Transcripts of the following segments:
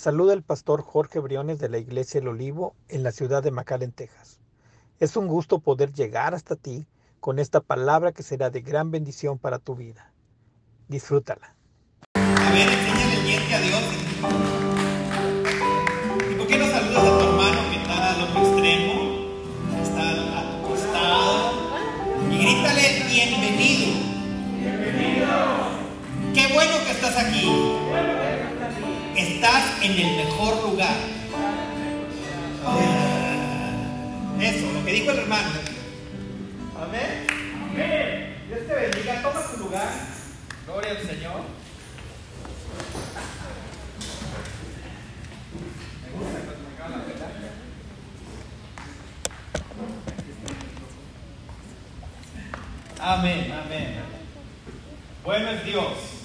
Les saluda el pastor Jorge Briones de la Iglesia El Olivo en la ciudad de McAllen, Texas. Es un gusto poder llegar hasta ti con esta palabra que será de gran bendición para tu vida. Disfrútala. A ver, enséñale el diente a Dios. ¿Y por qué no saludas a tu hermano que está al otro extremo? Está a tu costado. Y grítale bienvenido. Qué bueno que estás aquí. Estás en el mejor lugar. Ah, Eso, lo que dijo el hermano. Amén. Amén. Dios te bendiga. Toma tu lugar. Gloria al Señor. Me gusta cuando me la. Amén, amén. Bueno es Dios.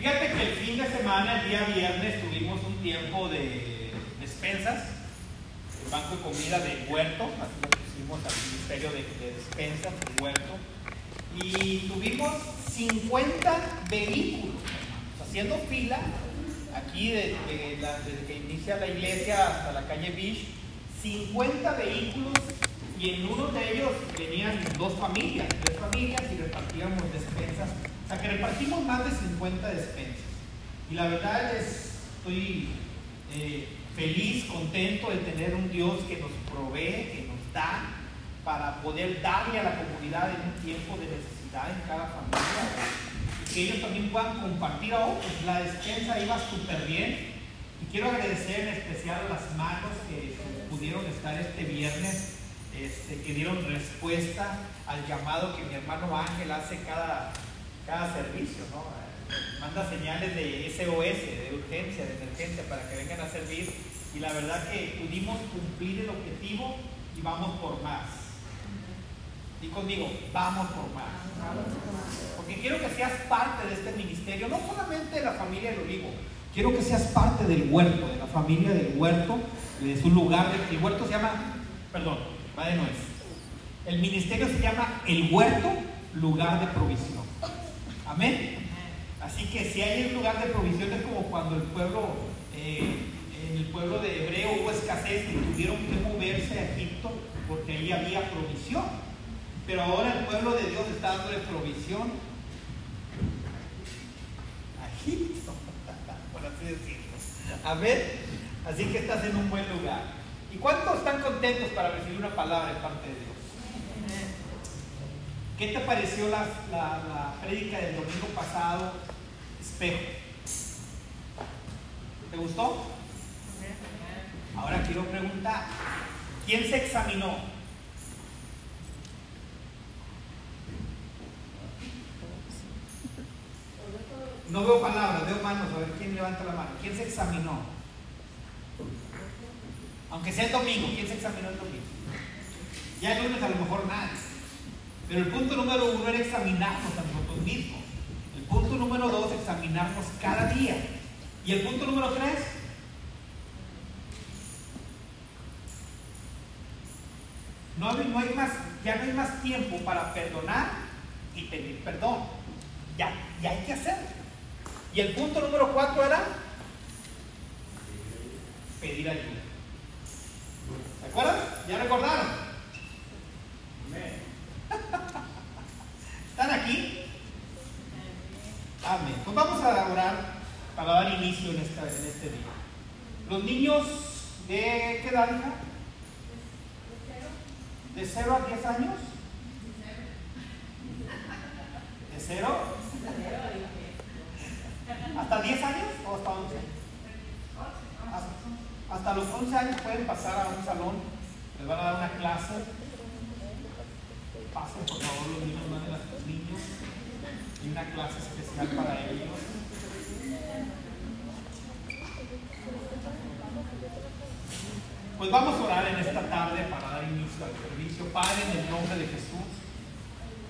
Fíjate que el fin de semana, el día viernes, tuvimos un tiempo de despensas, el banco de comida de huerto, así lo pusimos al ministerio de, de despensas, de huerto, y tuvimos 50 vehículos, haciendo fila, aquí desde que inicia la iglesia hasta la calle Beach, 50 vehículos y en uno de ellos venían dos familias, tres familias y repartíamos despensas. Sea que repartimos más de 50 despensas. Y la verdad es, estoy eh, feliz, contento de tener un Dios que nos provee, que nos da para poder darle a la comunidad en un tiempo de necesidad en cada familia. Y que ellos también puedan compartir a otros. La despensa iba súper bien. Y quiero agradecer en especial a las manos que pudieron estar este viernes, este, que dieron respuesta al llamado que mi hermano Ángel hace cada, cada servicio, ¿no? Manda señales de SOS, de urgencia, de emergencia, para que vengan a servir. Y la verdad que pudimos cumplir el objetivo y vamos por más. Y conmigo, vamos por más. Porque quiero que seas parte de este ministerio, no solamente de la familia del olivo, quiero que seas parte del huerto, de la familia del huerto, es un lugar, de- el huerto se llama, perdón, va de nuez. El ministerio se llama el huerto, lugar de provisión. Amén. Así que si hay un lugar de provisión es como cuando el pueblo, eh, en el pueblo de Hebreo hubo escasez y tuvieron que moverse a Egipto porque ahí había provisión. Pero ahora el pueblo de Dios está dándole provisión a Egipto, por así decirlo. Amén. Así que estás en un buen lugar. ¿Y cuántos están contentos para recibir una palabra de parte de Dios? ¿Qué te pareció la, la, la prédica del domingo pasado, espejo? ¿Te gustó? Ahora quiero preguntar, ¿quién se examinó? No veo palabras, veo manos, a ver quién levanta la mano. ¿Quién se examinó? Aunque sea el domingo, ¿quién se examinó el domingo? Ya el lunes a lo mejor nadie. Pero el punto número uno era examinarnos a nosotros mismos. El punto número dos, examinarnos cada día. Y el punto número tres, no no hay más, ya no hay más tiempo para perdonar y pedir perdón. Ya, ya hay que hacerlo. Y el punto número cuatro era pedir ayuda. ¿Se acuerdan? ¿Ya recordaron? ¿Están aquí? Amén. Pues vamos a orar para dar inicio en, esta, en este día. Los niños de qué edad, hija? ¿De 0 a 10 años? ¿De 0? ¿Hasta 10 años o hasta 11? Hasta, los 11 años pueden pasar a un salón, les van a dar una clase. Pasen por favor los niños, a sus niños y una clase especial para ellos. Pues vamos a orar en esta tarde para dar inicio al servicio. Padre, en el nombre de Jesús,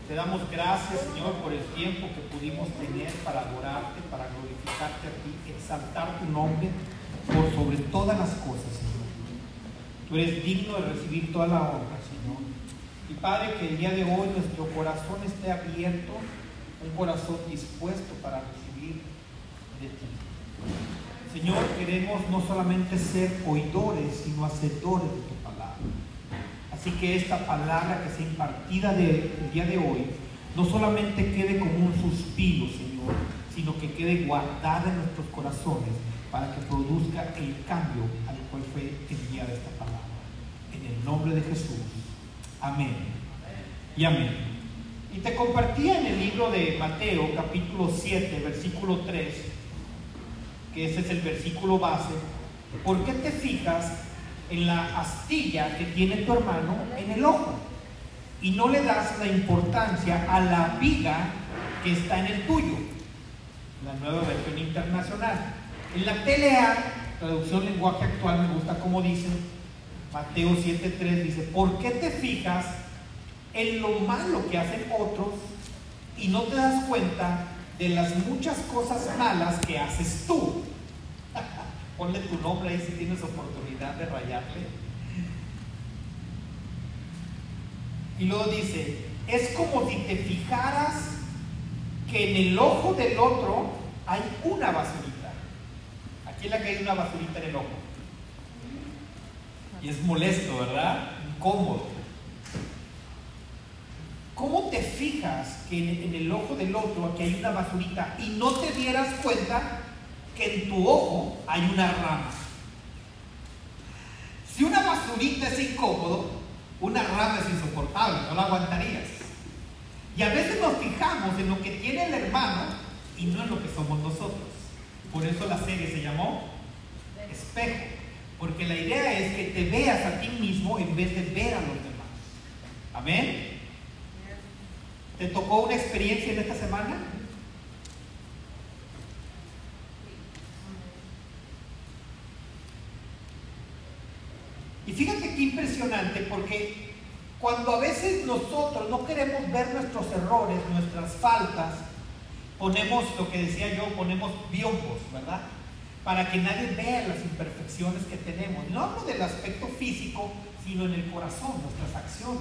te damos gracias, Señor, por el tiempo que pudimos tener para adorarte, para glorificarte a ti, exaltar tu nombre por sobre todas las cosas, Señor. Tú eres digno de recibir toda la honra, Señor. Y Padre, que el día de hoy nuestro corazón esté abierto, un corazón dispuesto para recibir de ti. Señor, queremos no solamente ser oidores, sino hacedores de tu palabra. Así que esta palabra que sea impartida del día de hoy, no solamente quede como un suspiro, Señor, sino que quede guardada en nuestros corazones para que produzca el cambio al cual fue enviada esta palabra. En el nombre de Jesús. Amén. Y amén. Y te compartía en el libro de Mateo, capítulo 7, versículo 3, que ese es el versículo base. ¿Por qué te fijas en la astilla que tiene tu hermano en el ojo? Y no le das la importancia a la viga que está en el tuyo. La nueva versión internacional. En la TLA, traducción lenguaje actual, me gusta como dicen, Mateo 7.3 dice, ¿por qué te fijas en lo malo que hacen otros y no te das cuenta de las muchas cosas malas que haces tú? Ponle tu nombre ahí si tienes oportunidad de rayarle. Y luego dice, es como si te fijaras que en el ojo del otro hay una basurita. ¿Quién le ha caído una basurita en el ojo? Y es molesto, ¿verdad? Incómodo. ¿Cómo te fijas que en, el ojo del otro aquí hay una basurita y no te dieras cuenta que en tu ojo hay una rama? Si una basurita es incómodo, una rama es insoportable, no la aguantarías. Y a veces nos fijamos en lo que tiene el hermano y no en lo que somos nosotros. Por eso la serie se llamó Espejo, porque la idea es que te veas a ti mismo en vez de ver a los demás. Amén. ¿Te tocó una experiencia en esta semana? Y fíjate qué impresionante, porque cuando a veces nosotros no queremos ver nuestros errores, nuestras faltas, ponemos, lo que decía yo, ponemos biombos, ¿verdad? Para que nadie vea las imperfecciones que tenemos. No hablo del aspecto físico, sino en el corazón, nuestras acciones,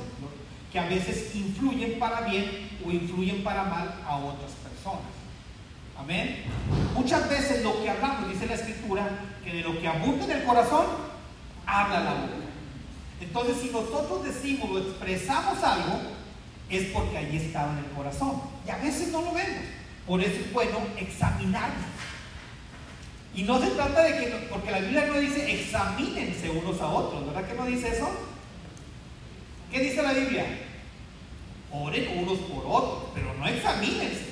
que a veces influyen para bien o influyen para mal a otras personas. Amén. Muchas veces lo que hablamos, dice la escritura, que de lo que abunda en el corazón, habla la boca. Entonces, si nosotros decimos o expresamos algo, es porque allí estaba en el corazón. Y a veces no lo vemos. Por eso es bueno examinarnos. Y no se trata de que, porque la Biblia no dice examínense unos a otros, ¿verdad que no dice eso? ¿Qué dice la Biblia? Oren unos por otros, pero no examínense.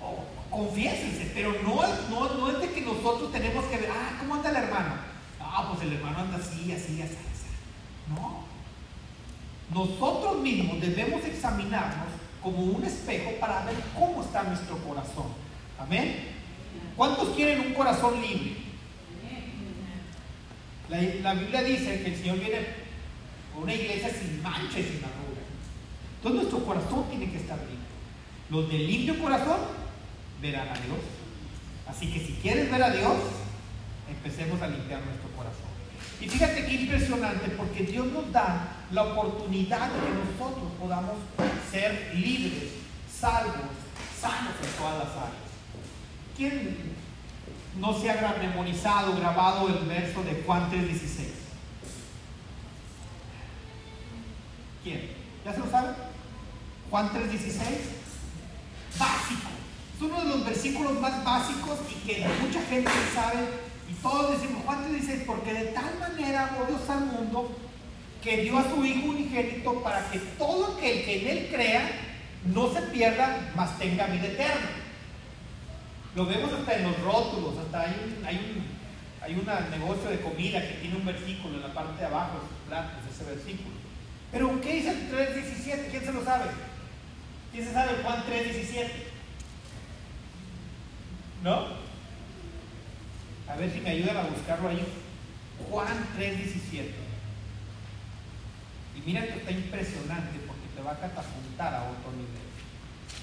Oh, confiésense, pero no, no, no es de que nosotros tenemos que ver, ah, ¿cómo anda el hermano? Ah, pues el hermano anda así, así, así, así. No. Nosotros mismos debemos examinarnos como un espejo para ver cómo está nuestro corazón. Amén. ¿Cuántos quieren un corazón libre? La, Biblia dice que el Señor viene una iglesia sin mancha y sin arruga. Entonces nuestro corazón tiene que estar libre. Los de limpio corazón verán a Dios. Así que si quieres ver a Dios, empecemos a limpiar nuestro corazón. Y fíjate qué impresionante, porque Dios nos da la oportunidad de que nosotros podamos ser libres, salvos, sanos en todas las áreas. ¿Quién no se ha memorizado, grabado el verso de Juan 3:16? ¿Quién? ¿Ya se lo sabe? Juan 3:16. Básico. Es uno de los versículos más básicos y que mucha gente sabe y todos decimos, Juan dice, porque de tal manera amó Dios al mundo que dio a su Hijo unigénito para que todo aquel que en Él crea no se pierda, mas tenga vida eterna. Lo vemos hasta en los rótulos, hasta hay un, hay hay un negocio de comida que tiene un versículo en la parte de abajo de ese versículo. Pero ¿qué dice el 3.17? ¿Quién se lo sabe? ¿Quién se sabe Juan 3.17? ¿No? A ver si me ayudan a buscarlo ahí. Juan 3:17. Y mira que está impresionante porque te va a catapultar a otro nivel.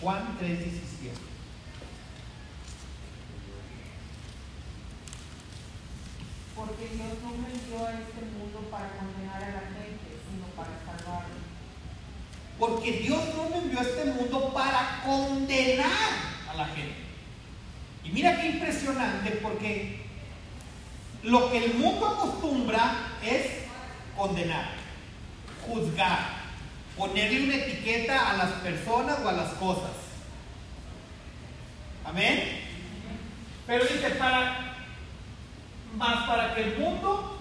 Juan 3:17. Porque Dios no envió a este mundo para condenar a la gente. Porque Dios no me envió a este mundo para condenar a la gente. Y mira qué impresionante porque lo que el mundo acostumbra es condenar, juzgar, ponerle una etiqueta a las personas o a las cosas. Amén. Pero dice, para, más para que el mundo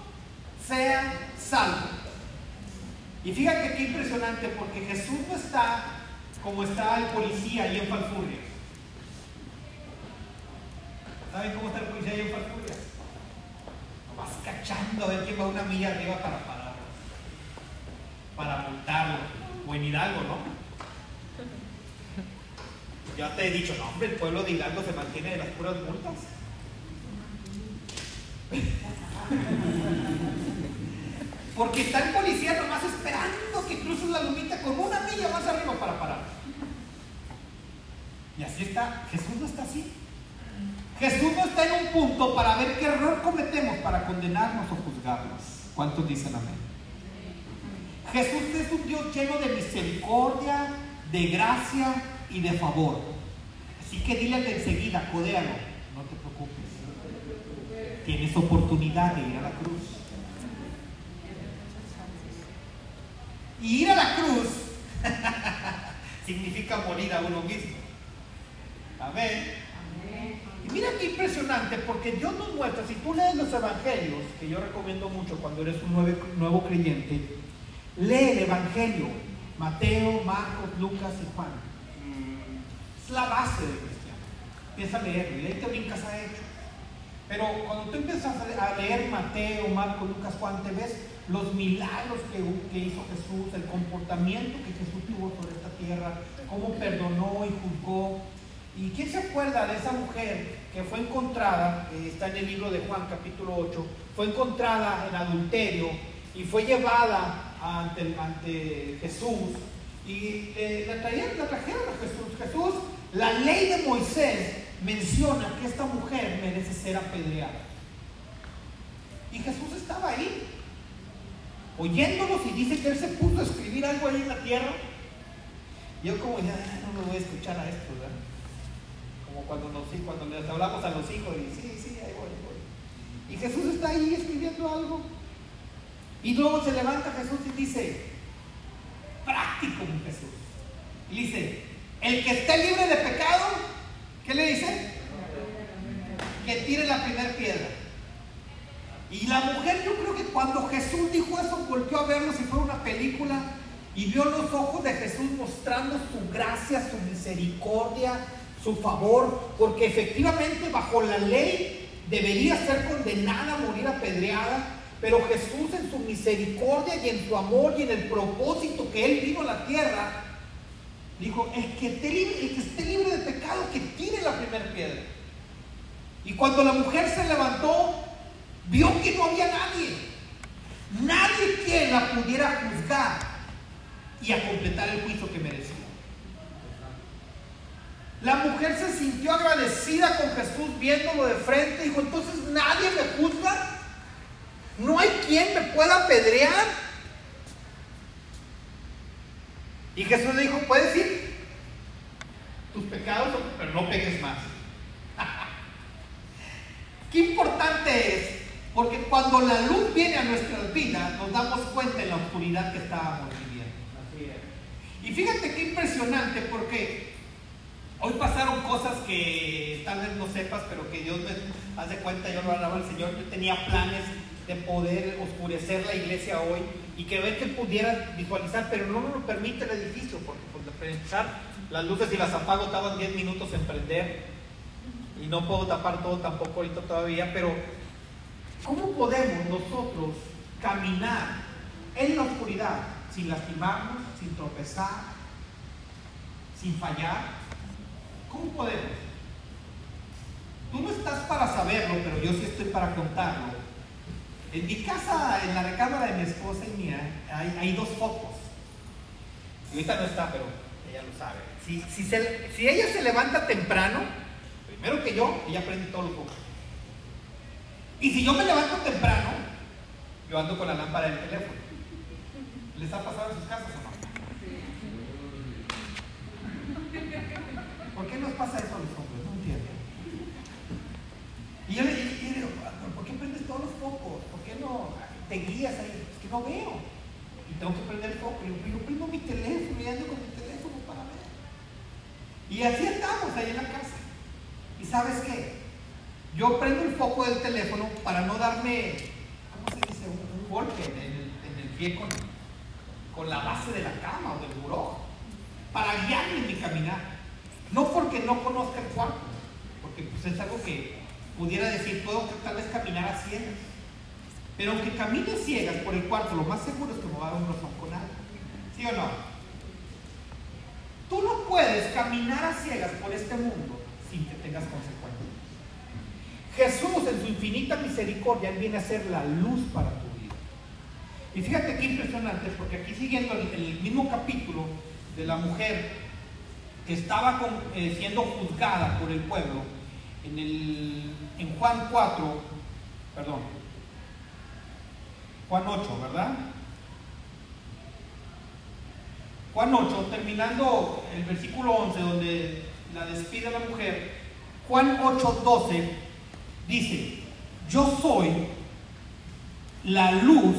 sea salvo. Y fíjate qué impresionante, porque Jesús no está como está el policía ahí en Falfurria. ¿Saben cómo está el policía ahí en Falfurria? Vas cachando a ver quién va una milla arriba para pararlo, para multarlo, o en Hidalgo, ¿no? Ya te he dicho, no, hombre, el pueblo de Hidalgo se mantiene de las puras multas. Porque está el policía nomás esperando que cruces la lumita con una milla más arriba para parar. Y así está, Jesús no está así. Jesús no está en un punto para ver qué error cometemos para condenarnos o juzgarnos. ¿Cuántos dicen amén? Jesús es un Dios lleno de misericordia, de gracia y de favor. Así que dile enseguida, codéalo, no te preocupes. Tienes oportunidad de ir a la cruz. Y ir a la cruz significa morir a uno mismo. Amén. Y mira qué impresionante, porque Dios nos muestra, si tú lees los evangelios, que yo recomiendo mucho cuando eres un nuevo, nuevo creyente, lee el evangelio, Mateo, Marcos, Lucas y Juan. Es la base del cristiano. Empieza a leerlo y ahí te brincas a hecho. Pero cuando tú empiezas a leer Mateo, Marcos, Lucas, Juan, te ves los milagros que, hizo Jesús, el comportamiento que Jesús tuvo sobre esta tierra, cómo perdonó y juzgó. ¿Y quién se acuerda de esa mujer que fue encontrada, está en el libro de Juan capítulo 8, fue encontrada en adulterio y fue llevada ante, Jesús y la, trajeron, la trajeron a Jesús? Jesús, la ley de Moisés menciona que esta mujer merece ser apedreada. Y Jesús estaba ahí, oyéndolos y dice que él se puso escribir algo ahí en la tierra. Yo como ya no me voy a escuchar a esto, ¿verdad? Como cuando, nos, cuando les hablamos a los hijos y sí, sí, ahí voy, voy. Y Jesús está ahí escribiendo algo. Y luego se levanta Jesús y dice, práctico mi Jesús. Y dice, el que esté libre de pecado, ¿qué le dice? Que tire la primera piedra. Y la mujer, yo creo que cuando Jesús dijo eso, volvió a verlo si fuera una película y vio los ojos de Jesús mostrando su gracia, su misericordia, su favor, porque efectivamente bajo la ley debería ser condenada a morir apedreada, pero Jesús en su misericordia y en su amor y en el propósito que Él vino a la tierra, dijo, el que, esté libre, el que esté libre de pecado, que tire la primera piedra. Y cuando la mujer se levantó, vio que no había nadie. Nadie que la pudiera juzgar y a completar el juicio que merecía. La mujer se sintió agradecida con Jesús viéndolo de frente. Dijo, entonces nadie me juzga. No hay quien me pueda apedrear. Y Jesús le dijo, puedes ir tus pecados, pero no peques más. Qué importante es, porque cuando la luz viene a nuestras vidas, nos damos cuenta de la oscuridad que estábamos viviendo. Y fíjate qué impresionante, porque hoy pasaron cosas que tal vez no sepas, pero que Dios me hace cuenta, yo lo hablaba al Señor, yo tenía planes de poder oscurecer la iglesia hoy y que ver que pudiera visualizar, pero no nos lo permite el edificio, porque por pensar, las luces y las apago tardan 10 minutos en prender. Y no puedo tapar todo tampoco ahorita todavía, pero ¿cómo podemos nosotros caminar en la oscuridad sin lastimarnos, sin tropezar, sin fallar? ¿Cómo podemos? Tú no estás para saberlo, pero yo sí estoy para contarlo. En mi casa, en la recámara de mi esposa y mía, hay, dos focos. Y ahorita no está, pero ella lo sabe. Si, ella se levanta temprano, primero que yo, ella prende todos los focos. Y si yo me levanto temprano, yo ando con la lámpara del teléfono. ¿Les ha pasado en sus casas o no? ¿Por qué nos pasa eso a los hombres? No entiendo. Y yo le digo, ¿por qué prendes todos los focos? ¿Por qué no te guías ahí? Es que no veo. Y tengo que prender el foco. Y yo, yo prendo mi teléfono y ando con mi teléfono para ver. Y así estamos ahí en la casa. ¿Y sabes qué? Yo prendo el foco del teléfono para no darme, ¿cómo se dice? Un, golpe en el, pie con, con, la base de la cama o del buró. Para guiarme en mi caminar. No porque no conozca el cuarto, porque pues, es algo que pudiera decir, puedo tal vez caminar a ciegas. Pero aunque camine ciegas por el cuarto, lo más seguro es que me va a dar un rozón con algo. ¿Sí o no? Tú no puedes caminar a ciegas por este mundo sin que tengas consecuencias. Jesús en su infinita misericordia, Él viene a ser la luz para tu vida. Y fíjate qué impresionante, porque aquí siguiendo el, mismo capítulo de la mujer que estaba eh, siendo juzgada por el pueblo, en, el, en Juan 4, perdón, Juan 8, ¿verdad? Juan 8, terminando el versículo 11, donde la despide la mujer, Juan 8, 12, dice, yo soy la luz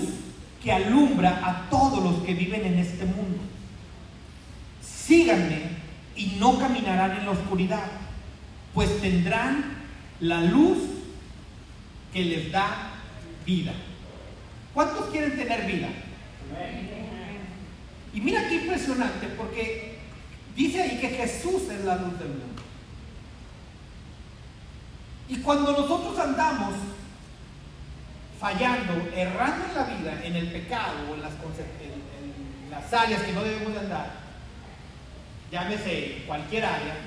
que alumbra a todos los que viven en este mundo. Síganme y no caminarán en la oscuridad, pues tendrán la luz que les da vida. ¿Cuántos quieren tener vida? Y mira qué impresionante, porque dice ahí que Jesús es la luz del mundo. Y cuando nosotros andamos fallando, errando en la vida, en el pecado o en las, en las áreas que no debemos de andar, llámese cualquier área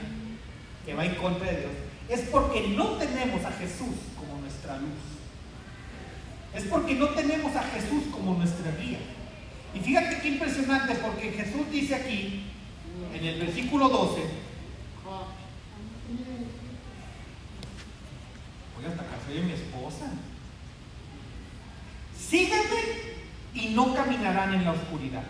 que va en contra de Dios, es porque no tenemos a Jesús como nuestra luz. Es porque no tenemos a Jesús como nuestra guía. Y fíjate qué impresionante, porque Jesús dice aquí, en el versículo 12, voy hasta casa de mi esposa. Sígueme y no caminarán en la oscuridad.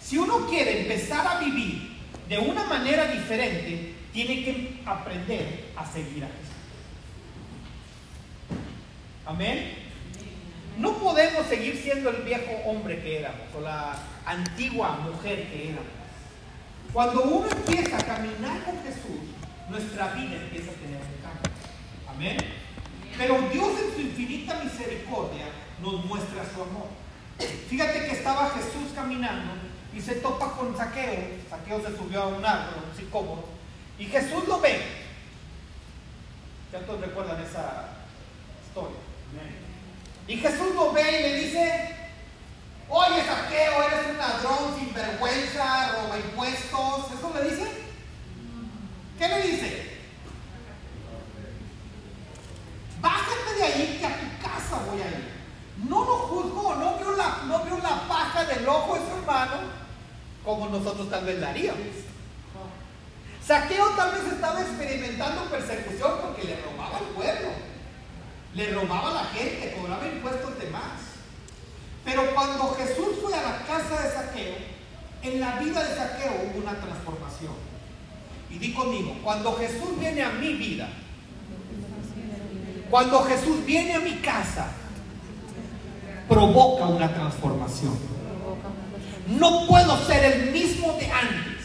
Si uno quiere empezar a vivir de una manera diferente, tiene que aprender a seguir a Jesús. Amén. No podemos seguir siendo el viejo hombre que éramos o la antigua mujer que éramos. Cuando uno empieza a caminar con Jesús, nuestra vida empieza a tener un cambio. Amén. Pero Dios en su infinita misericordia nos muestra su amor. Fíjate que estaba Jesús caminando y se topa con Saqueo. Saqueo se subió a un árbol, un sicómoro, y Jesús lo ve. ¿Cuántos recuerdan esa historia? Y Jesús lo ve y le dice, oye saqueo, eres un ladrón sin vergüenza, roba impuestos. ¿Eso le dice? ¿Qué le dice? Bájate de ahí que a tu casa voy a ir. No lo juzgó, no vio la, no vio la paja del ojo de su hermano como nosotros tal vez la haríamos. Saqueo tal vez estaba experimentando persecución porque le robaba el pueblo le robaba a la gente, cobraba impuestos de más. Pero cuando Jesús fue a la casa de Saqueo, en la vida de Saqueo hubo una transformación. Y di conmigo, cuando Jesús viene a mi vida, cuando Jesús viene a mi casa, provoca una transformación. No puedo ser el mismo de antes.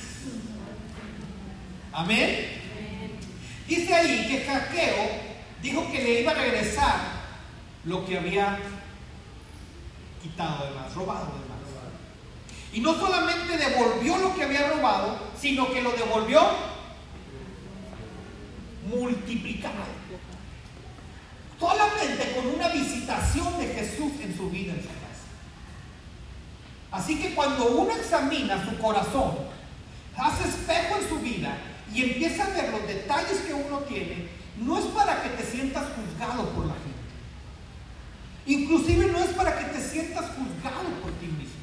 Amén. Dice ahí que Saqueo dijo que le iba a regresar lo que había quitado de más, robado de más. Y no solamente devolvió lo que había robado, sino que lo devolvió multiplicado. Solamente con una visitación de Jesús en su vida, en su casa. Así que cuando uno examina su corazón, hace espejo en su vida y empieza a ver los detalles que uno tiene, no es para que te sientas juzgado por la gente. Inclusive no es para que te sientas juzgado por ti mismo.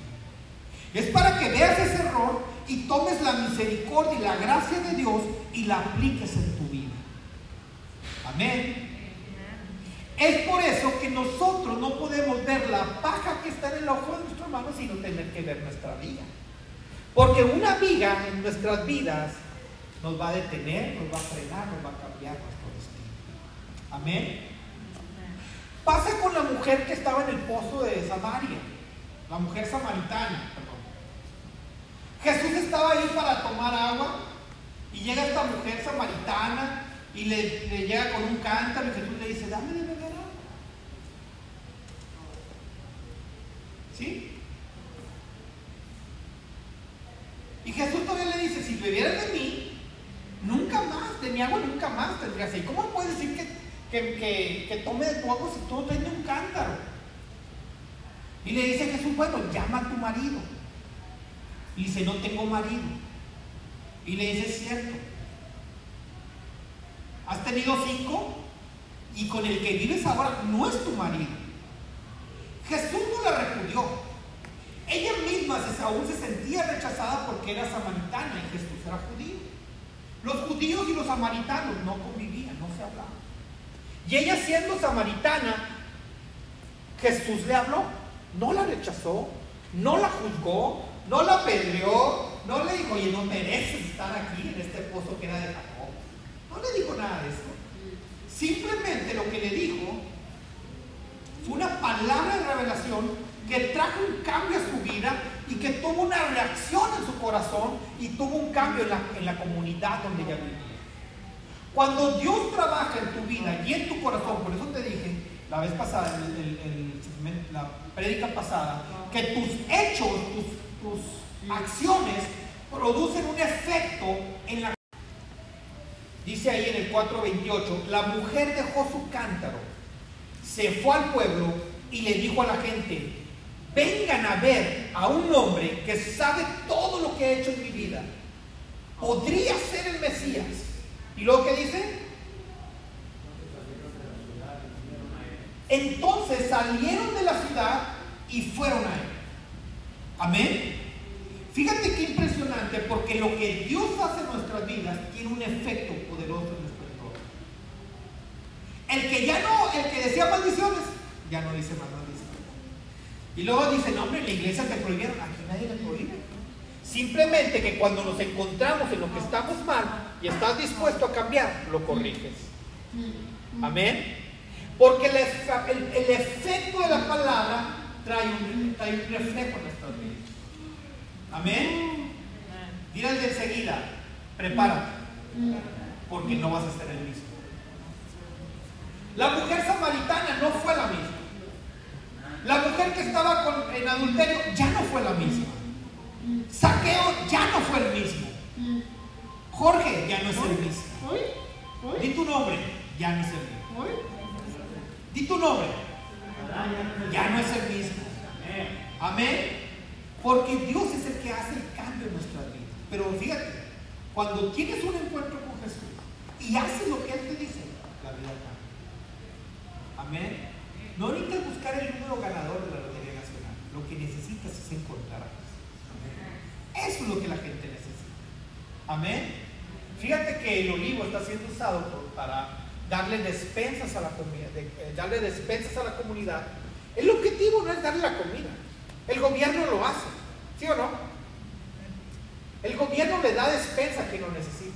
Es para que veas ese error y tomes la misericordia y la gracia de Dios y la apliques en tu vida. Amén. Es por eso que nosotros no podemos ver la paja que está en el ojo de nuestro hermano, sino tener que ver nuestra vida. Porque una viga en nuestras vidas nos va a detener, nos va a frenar, nos va a cambiar. Amén. Pasa con la mujer que estaba en el pozo de Samaria, la mujer samaritana. Jesús estaba ahí para tomar agua y llega esta mujer samaritana y le, le llega con un cántaro y Jesús le dice, dame de beber agua. ¿Sí? Y Jesús todavía le dice, si bebieras de mí, nunca más, de mi agua nunca más tendrías. ¿Y cómo puedes decir que, que, que, tome de tu agua si tú tienes un cántaro? Y le dice Jesús, bueno, llama a tu marido. Y dice, no tengo marido. Y le dice, es cierto. Has tenido cinco y con el que vives ahora no es tu marido. Jesús no la repudió. Ella misma aún se sentía rechazada porque era samaritana y Jesús era judío. Los judíos y los samaritanos no convivían, no se hablaban. Y ella siendo samaritana, Jesús le habló, no la rechazó, no la juzgó, no la apedreó, no le dijo, oye, no mereces estar aquí en este pozo que era de Jacob. No le dijo nada de eso. Simplemente lo que le dijo fue una palabra de revelación que trajo un cambio a su vida y que tuvo una reacción en su corazón y tuvo un cambio en la, en la comunidad donde ella vivía. Cuando Dios trabaja en tu vida y en tu corazón, por eso te dije la vez pasada, el, el, la prédica pasada, que tus hechos, tus, tus acciones producen un efecto en la... Dice ahí en el 4.28, la mujer dejó su cántaro, se fue al pueblo y le dijo a la gente, vengan a ver a un hombre que sabe todo lo que ha hecho en mi vida. Podría ser el Mesías. ¿Y luego qué dice? Entonces salieron de la ciudad y fueron a él. Amén. Fíjate qué impresionante, porque lo que Dios hace en nuestras vidas tiene un efecto poderoso. El que ya no, el que decía maldiciones, ya no dice más maldiciones. Y luego dice, no hombre, la iglesia te prohibieron, aquí nadie le prohíbe. Simplemente que cuando nos encontramos en lo que estamos mal y estás dispuesto a cambiar, lo corriges. Amén. Porque el, efecto de la palabra trae un, trae un reflejo en nuestras vidas. Amén. De enseguida, prepárate, porque no vas a ser el mismo. La mujer samaritana no fue la misma. La mujer que estaba con, en adulterio ya no fue la misma. Saqueo ya no fue el mismo. Jorge ya no es el mismo. Di tu nombre, ya no es el mismo. Di tu nombre, ya no es el mismo. Amén. Porque Dios es el que hace el cambio en nuestras vidas. Pero fíjate, cuando tienes un encuentro con Jesús y haces lo que Él te dice, la vida cambia. Amén. No necesitas buscar el número ganador de la Lotería Nacional. Lo que necesitas es encontrar a Jesús. Eso es lo que la gente necesita. Amén. Fíjate que el olivo está siendo usado para darle despensas a la comida, eh, darle despensas a la comunidad. El objetivo no es darle la comida. El gobierno lo hace, ¿sí o no? El gobierno le da despensa que no necesita.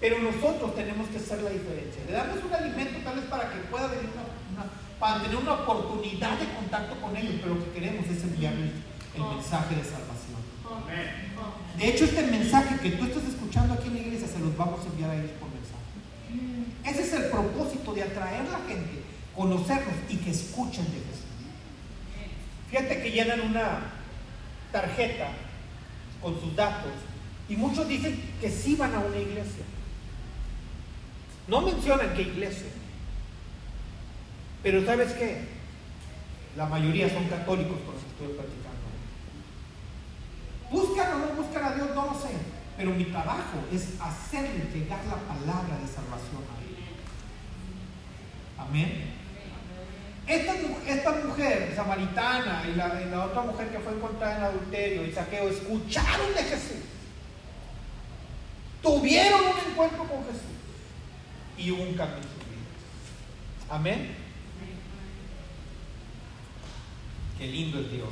Pero nosotros tenemos que hacer la diferencia. Le damos un alimento tal vez para que pueda venir una, para tener una oportunidad de contacto con ellos, pero lo que queremos es enviarles el mensaje de salvación. De hecho, este mensaje que tú estás escuchando aquí en la iglesia se los vamos a enviar a ellos por mensaje. Ese es el propósito de atraer a la gente, conocerlos y que escuchen de Jesús. Fíjate que llenan una tarjeta con sus datos y muchos dicen que sí van a una iglesia. No mencionan qué iglesia. Pero ¿sabes qué? La mayoría son católicos con los que estoy platicando. ¿Buscan o no buscan a Dios? No lo sé. Pero mi trabajo es hacerle llegar la palabra de salvación a ellos. Amén. Esta, esta, mujer samaritana y la, otra mujer que fue encontrada en adulterio y saqueo escucharon de Jesús. Tuvieron un encuentro con Jesús y un cambio en su vida. Amén. Qué lindo es Dios.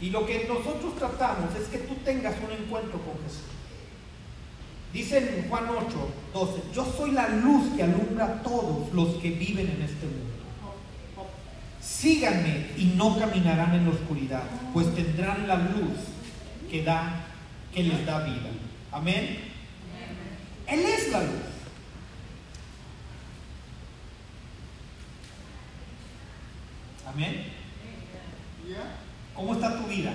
Y lo que nosotros tratamos es que tú tengas un encuentro con Jesús. Dice en Juan 8, 12, yo soy la luz que alumbra a todos los que viven en este mundo. Síganme y no caminarán en la oscuridad, pues tendrán la luz que da, que les da vida. Amén. Él la luz. Amén. ¿Cómo está tu vida?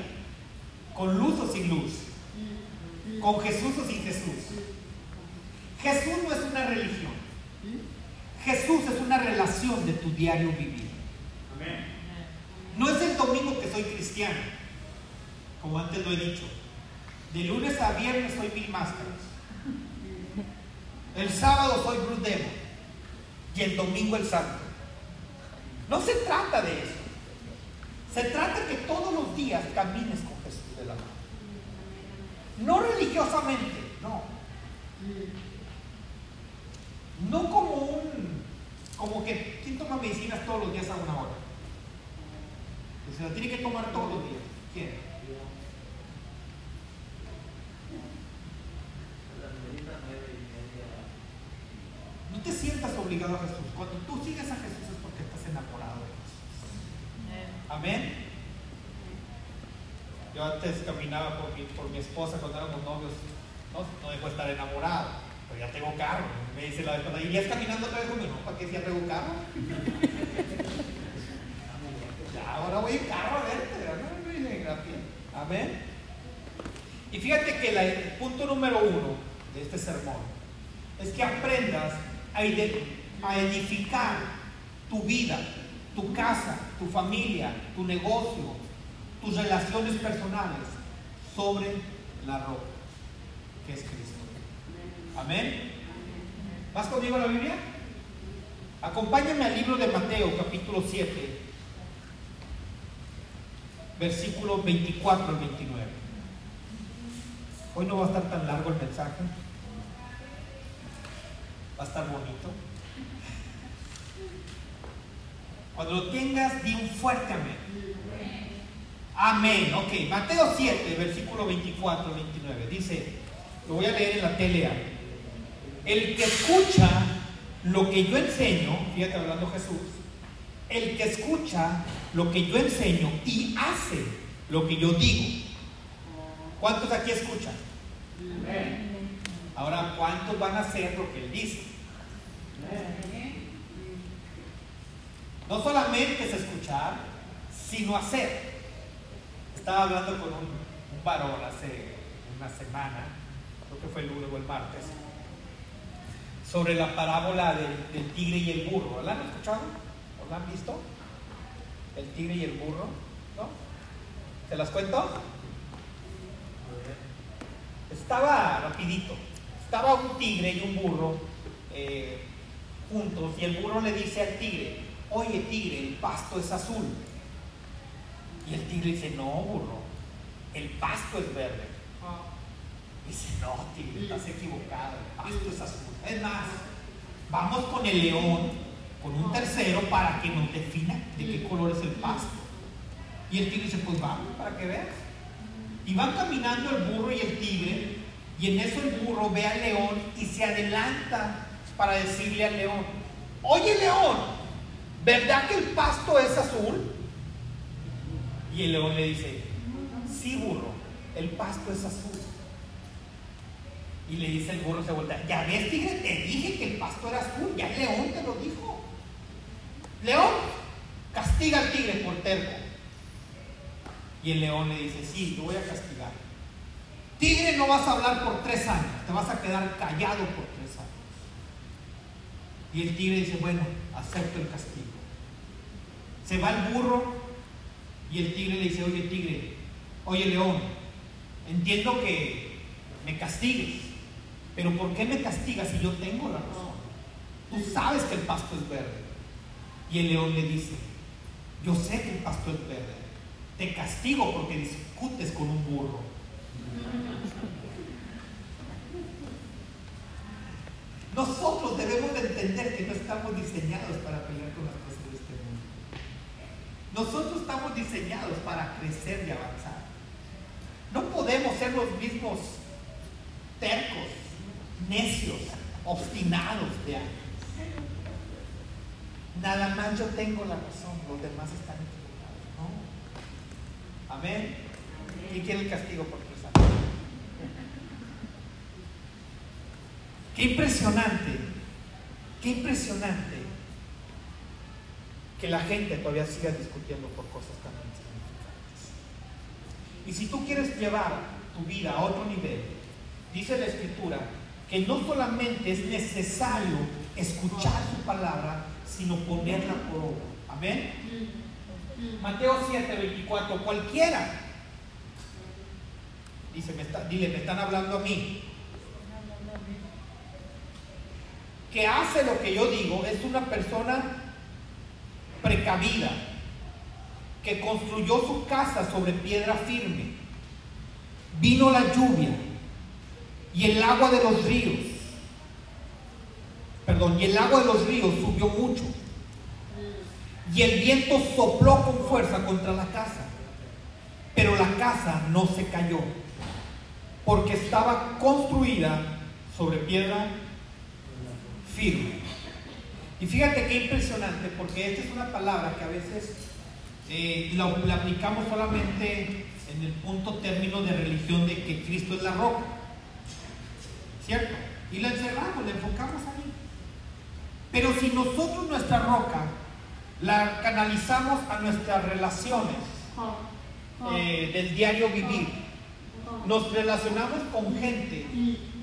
¿Con luz o sin luz? ¿Con Jesús o sin Jesús? Jesús no es una religión. Jesús es una relación de tu diario vivir. No es el domingo que soy cristiano, como antes lo he dicho. De lunes a viernes soy mil máscaras. El sábado soy Bruce Demon. Y el domingo el santo. No se trata de eso. Se trata que todos los días camines con Jesús de la mano. No religiosamente, no. No como un, como que, ¿quién toma medicinas todos los días a una hora? Que se la tiene que tomar todos los días. ¿Quién? No te sientas obligado a Jesús. Cuando tú sigues a Jesús es porque estás enamorado de Jesús. Amén. Yo antes caminaba por mi, por mi esposa cuando éramos novios. No, no dejó de estar enamorado. Pero ya tengo carro. Me dice la ¿y ya caminando otra vez conmigo? ¿para qué si ya tengo carro? ya, ahora voy en carro a verte. Amén. Y fíjate que el punto número uno de este sermón es que aprendas a edificar tu vida, tu casa, tu familia, tu negocio, tus relaciones personales sobre la roca que es Cristo. Amén. ¿Vas conmigo a la Biblia? Acompáñame al libro de Mateo, capítulo 7, versículos 24 al 29. Hoy no va a estar tan largo el mensaje. Va a estar bonito. Cuando lo tengas, di un fuerte amén. Amén. Ok, Mateo 7, versículo 24 29. Dice, lo voy a leer en la tele. El que escucha lo que yo enseño, fíjate hablando Jesús, el que escucha lo que yo enseño y hace lo que yo digo. ¿Cuántos aquí escuchan? Ahora, ¿cuántos van a hacer lo que él dice? No solamente es escuchar, sino hacer. Estaba hablando con un, un varón hace una semana, creo que fue el lunes o el martes, sobre la parábola del, del tigre y el burro. ¿La han escuchado? ¿O la han visto? El tigre y el burro, ¿no? ¿Se las cuento? Estaba rapidito. Estaba un tigre y un burro eh, juntos y el burro le dice al tigre, oye tigre, el pasto es azul. Y el tigre dice, no, burro, el pasto es verde. Dice, no, tigre, estás equivocado, el pasto es azul. Es más, vamos con el león, con un tercero, para que nos defina de qué color es el pasto. Y el tigre dice, pues vamos, para que veas. Y van caminando el burro y el tigre, y en eso el burro ve al león y se adelanta para decirle al león, oye león, ¿verdad que el pasto es azul? Y el león le dice, sí burro, el pasto es azul. Y le dice el burro, se vuelve, ya ves tigre, te dije que el pasto era azul, ya el león te lo dijo. León, castiga al tigre por terco. Y el león le dice, sí, lo voy a castigar. Tigre, no vas a hablar por tres años, te vas a quedar callado por tres años. Y el tigre dice, bueno, acepto el castigo. Se va el burro y el tigre le dice, oye tigre, oye león, entiendo que me castigues, pero ¿por qué me castigas si yo tengo la razón? Tú sabes que el pasto es verde. Y el león le dice, yo sé que el pasto es verde, te castigo porque discutes con un burro. Nosotros debemos de entender que no estamos diseñados para pelear con las cosas de este mundo. Nosotros estamos diseñados para crecer y avanzar. No podemos ser los mismos tercos, necios, obstinados de antes. Nada más yo tengo la razón, los demás están equivocados. No. Amén. ¿Quién quiere el castigo por tres? Qué impresionante, qué impresionante que la gente todavía siga discutiendo por cosas tan insignificantes. Y si tú quieres llevar tu vida a otro nivel, dice la escritura que no solamente es necesario escuchar su palabra, sino ponerla por obra. Amén. Mateo 7, 24, cualquiera. Dice, me está, dile, me están hablando a mí. Que hace lo que yo digo es una persona precavida, que construyó su casa sobre piedra firme. Vino la lluvia y el agua de los ríos. Perdón, y el agua de los ríos subió mucho y el viento sopló con fuerza contra la casa. Pero la casa no se cayó, porque estaba construida sobre piedra firme. Y fíjate qué impresionante, porque esta es una palabra que a veces eh, la, la, aplicamos solamente en el punto término de religión de que Cristo es la roca. ¿Cierto? Y la encerramos, la enfocamos ahí. Pero si nosotros nuestra roca la canalizamos a nuestras relaciones eh, del diario vivir. Nos relacionamos con gente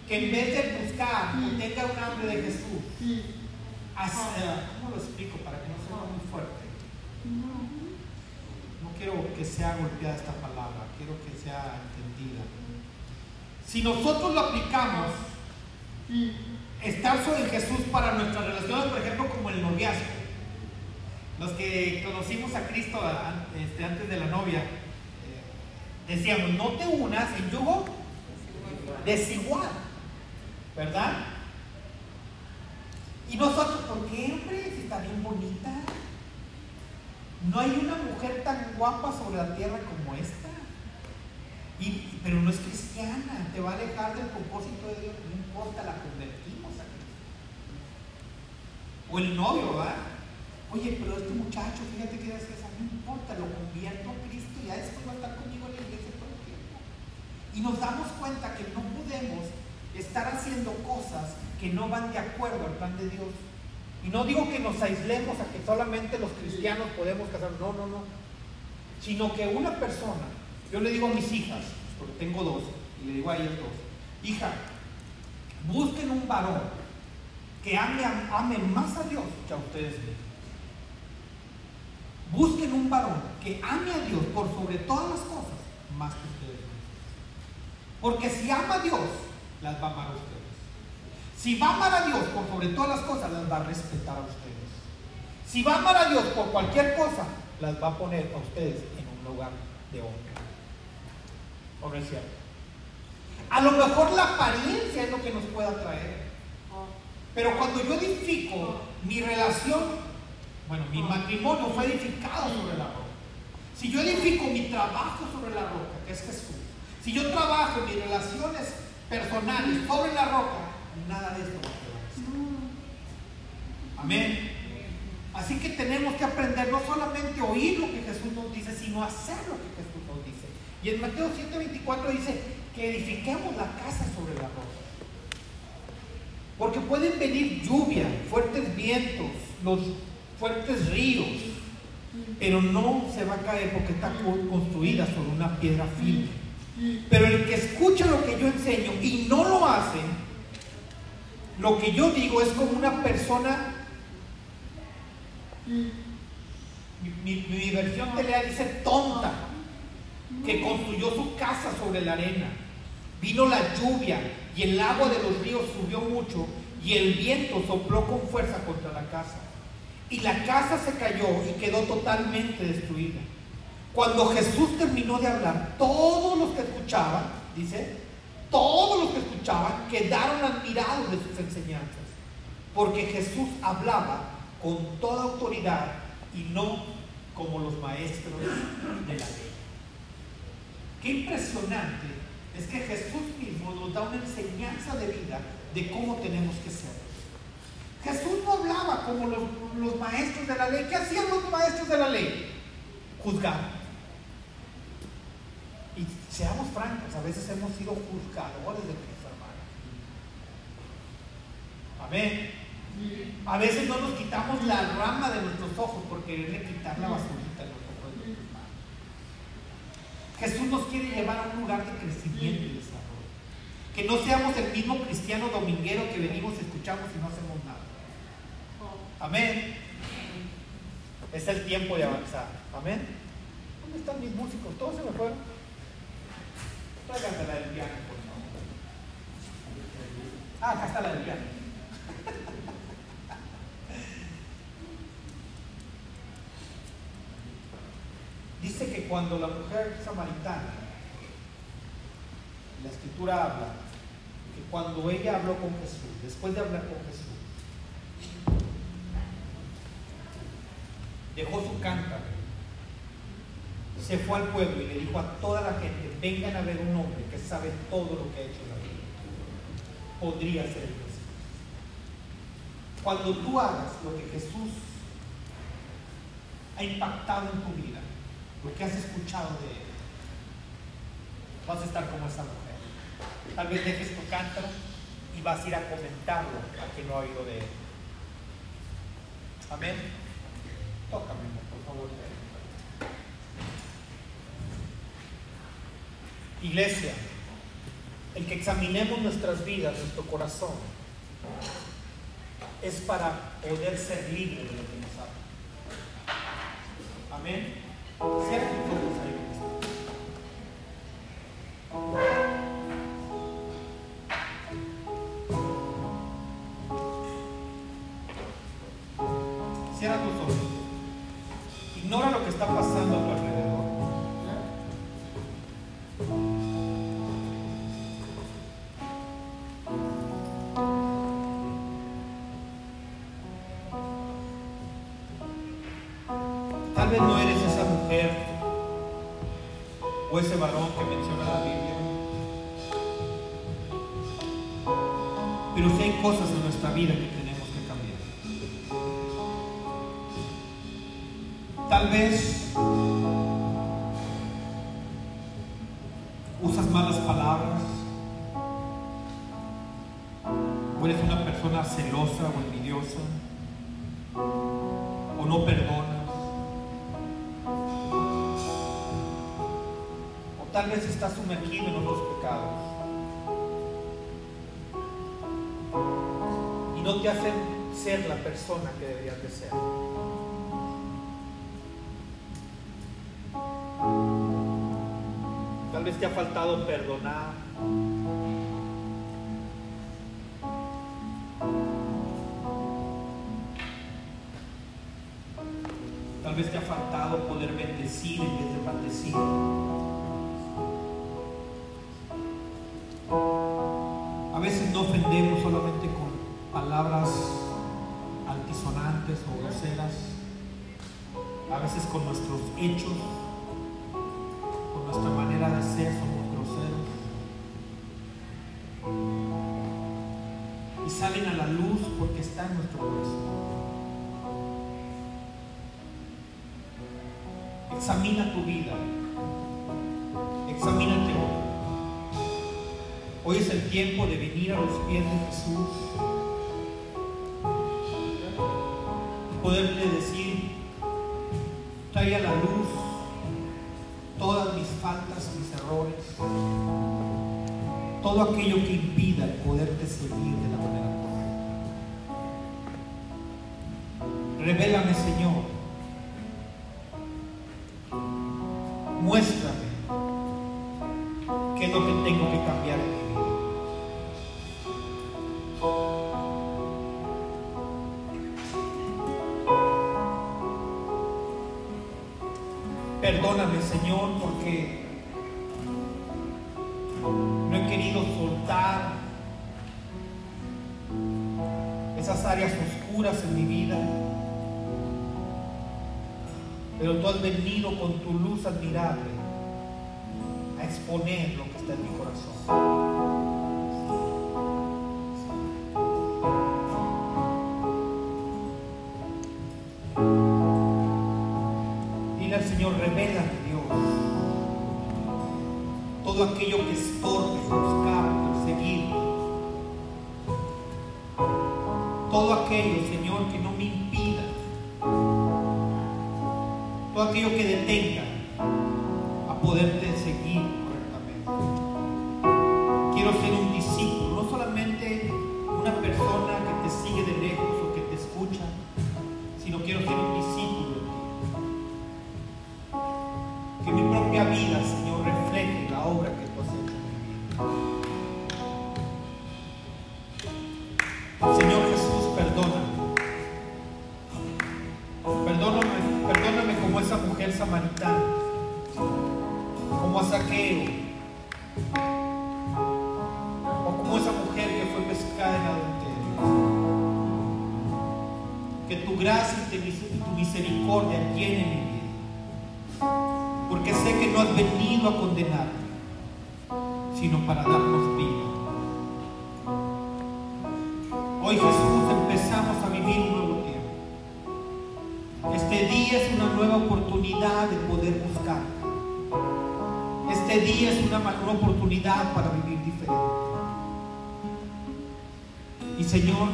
que en vez de buscar tenga un hambre de Jesús, eh, ¿cómo lo explico para que no sea muy fuerte? No quiero que sea golpeada esta palabra, quiero que sea entendida. Si nosotros lo aplicamos, estar sobre Jesús para nuestras relaciones, por ejemplo, como el noviazgo, los que conocimos a Cristo este, antes de la novia, eh, decíamos, no te unas en yugo desigual, ¿verdad? Y nosotros, ¿por qué, hombre? Si está bien bonita. No hay una mujer tan guapa sobre la tierra como esta. Y, pero no es cristiana, te va a alejar del propósito de Dios, no importa, la convertimos a Cristo. O el novio, ¿verdad? Oye, pero este muchacho, fíjate que es a mí no importa, lo convierto a Cristo y ya después va a estar conmigo en la iglesia todo el tiempo. Y nos damos cuenta que no podemos estar haciendo cosas que no van de acuerdo al plan de Dios. Y no digo que nos aislemos a que solamente los cristianos podemos casar, no, no, no. Sino que una persona, yo le digo a mis hijas, porque tengo dos, y le digo a ellas dos, hija, busquen un varón que ame, ame más a Dios que a ustedes mismos. Busquen un varón que ame a Dios por sobre todas las cosas, más que ustedes Porque si ama a Dios, las va a amar a ustedes. Si va a a Dios por sobre todas las cosas, las va a respetar a ustedes. Si va a a Dios por cualquier cosa, las va a poner a ustedes en un lugar de honra. ¿O no es cierto? A lo mejor la apariencia es lo que nos pueda traer. Pero cuando yo edifico mi relación bueno, mi matrimonio fue edificado sobre la roca. Si yo edifico mi trabajo sobre la roca, que es Jesús, si yo trabajo mis relaciones personales sobre la roca, nada de esto va a Amén. Así que tenemos que aprender no solamente oír lo que Jesús nos dice, sino hacer lo que Jesús nos dice. Y en Mateo 7:24 dice que edifiquemos la casa sobre la roca. Porque pueden venir lluvia, fuertes vientos, los fuertes ríos, pero no se va a caer porque está construida sobre una piedra firme. Pero el que escucha lo que yo enseño y no lo hace, lo que yo digo es como una persona, mi, mi, versión telea dice tonta, que construyó su casa sobre la arena. Vino la lluvia y el agua de los ríos subió mucho y el viento sopló con fuerza contra la casa y la casa se cayó y quedó totalmente destruida. Cuando Jesús terminó de hablar, todos los que escuchaban, dice, todos los que escuchaban quedaron admirados de sus enseñanzas, porque Jesús hablaba con toda autoridad y no como los maestros de la ley. Qué impresionante es que Jesús mismo nos da una enseñanza de vida de cómo tenemos que ser. Jesús no hablaba como los, maestros de la ley. ¿Qué hacían los maestros de la ley? Juzgar. Seamos francos, a veces hemos sido juzgadores de nuestros hermanos. Amén. A veces no nos quitamos la rama de nuestros ojos por quererle quitar la basurita de los ojos de los demás. Jesús nos quiere llevar a un lugar de crecimiento y desarrollo. Que no seamos el mismo cristiano dominguero que venimos, escuchamos y no hacemos nada. Amén. Es el tiempo de avanzar. Amén. ¿Dónde están mis músicos? Todos se me fueron. Tráiganse la del piano, por favor. Ah, acá está la del piano. Dice que cuando la mujer samaritana, la escritura habla, que cuando ella habló con Jesús, después de hablar con Jesús, dejó su cántaro, se fue al pueblo y le dijo a toda la gente, vengan a ver un hombre que sabe todo lo que ha hecho la vida. Podría ser el. Cuando tú hagas lo que Jesús ha impactado en tu vida, lo que has escuchado de él, vas a estar como esa mujer. Tal vez dejes tu cántaro y vas a ir a comentarlo a quien no ha oído de él. Amén. Tócame, por favor. Iglesia, el que examinemos nuestras vidas, nuestro corazón, es para poder ser libres de lo que nos habla. Amén. Cierra tus ojos. Ignora lo que está pasando cosas en nuestra vida que tenemos que cambiar. Tal vez usas malas palabras o eres una persona celosa o envidiosa o no perdonas. O tal vez estás sumergido en otros pecados no te hacen ser la persona que deberías de ser. Tal vez te ha faltado perdonar. Tal vez te ha faltado poder bendecir en vez de maldecir. A veces no ofendemos palabras altisonantes o groseras. A veces con nuestros hechos, con nuestra manera de ser somos groseros. Y salen a la luz porque está en nuestro corazón. Examina tu vida. Examínate hoy. Hoy es el tiempo de venir a los pies de Jesús poderle decir, trae a la luz todas mis faltas, mis errores, todo aquello que impida el poderte seguir de la manera correcta. Revélame, Señor. Perdóname, Señor, porque no he querido soltar esas áreas oscuras en mi vida. Pero tú has venido con tu luz admirable a exponer lo que está en mi revela de Dios. Todo aquello que estorbe buscar, conseguir. Todo aquello, Señor, que no me impida. Todo aquello que detenga Señor,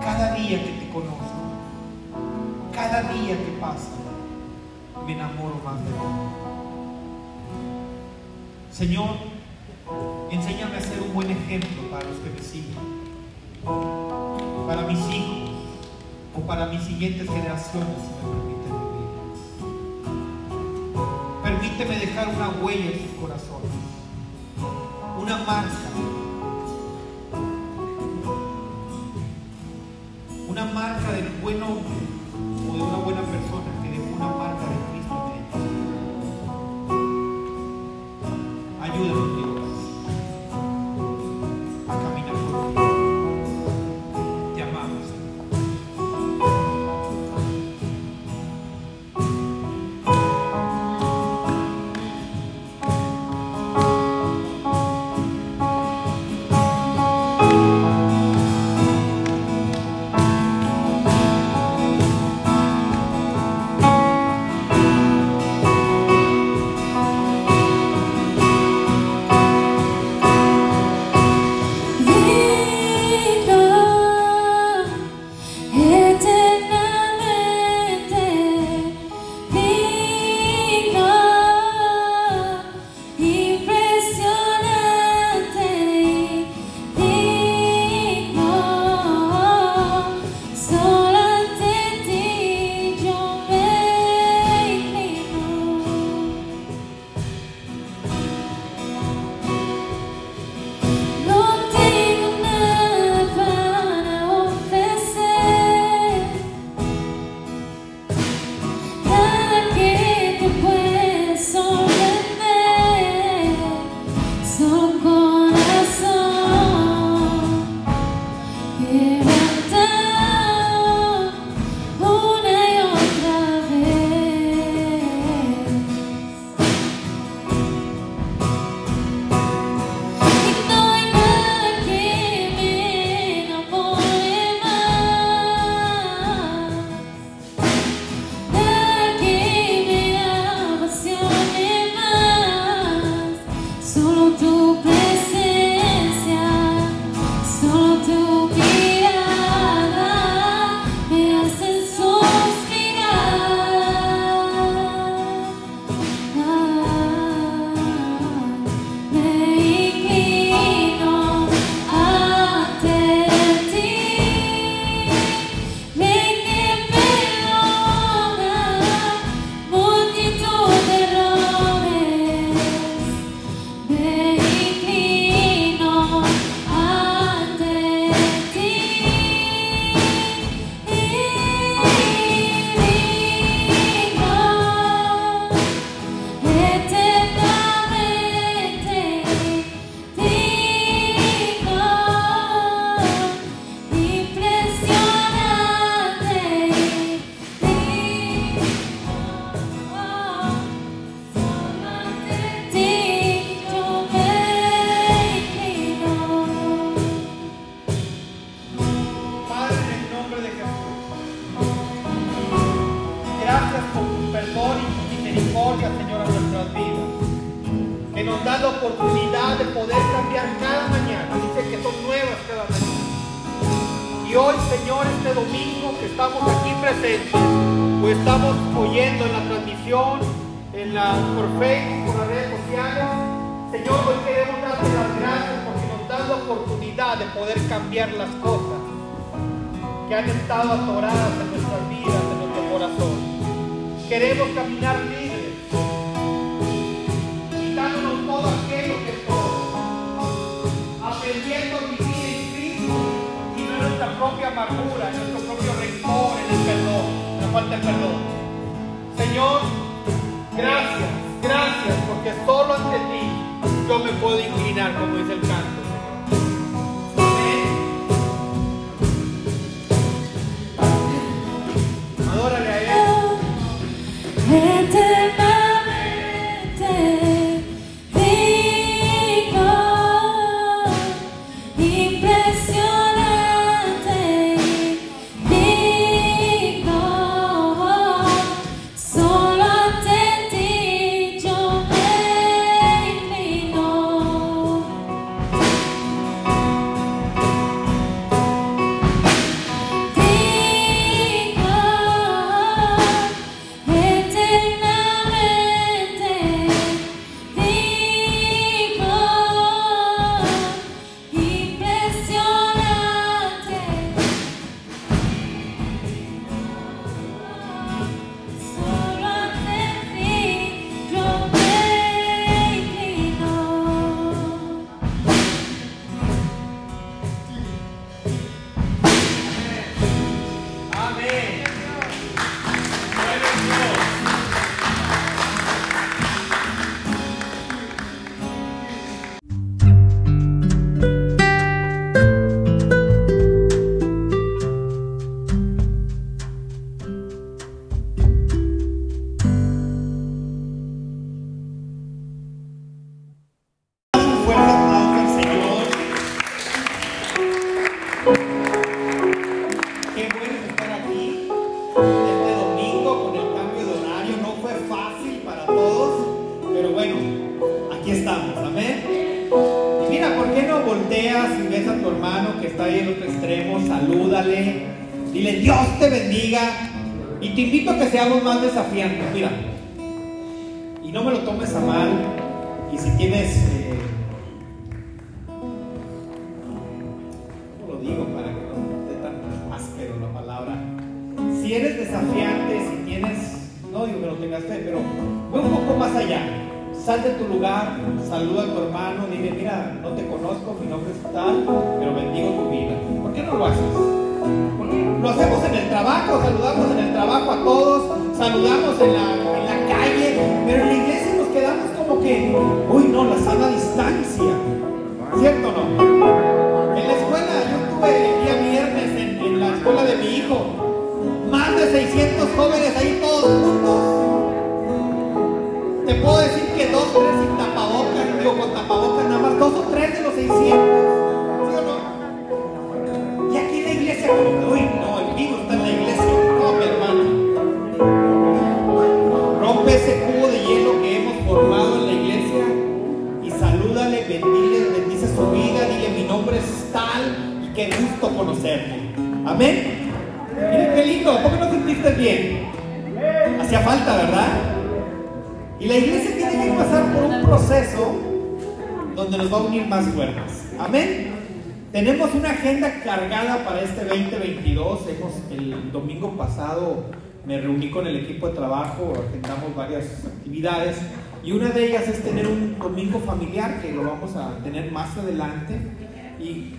cada día que te conozco, cada día que pasa, me enamoro más de ti. Señor, enséñame a ser un buen ejemplo para los que me siguen, para mis hijos o para mis siguientes generaciones, si me permiten vivir. Permíteme dejar una huella en sus corazones, una marca ayuda.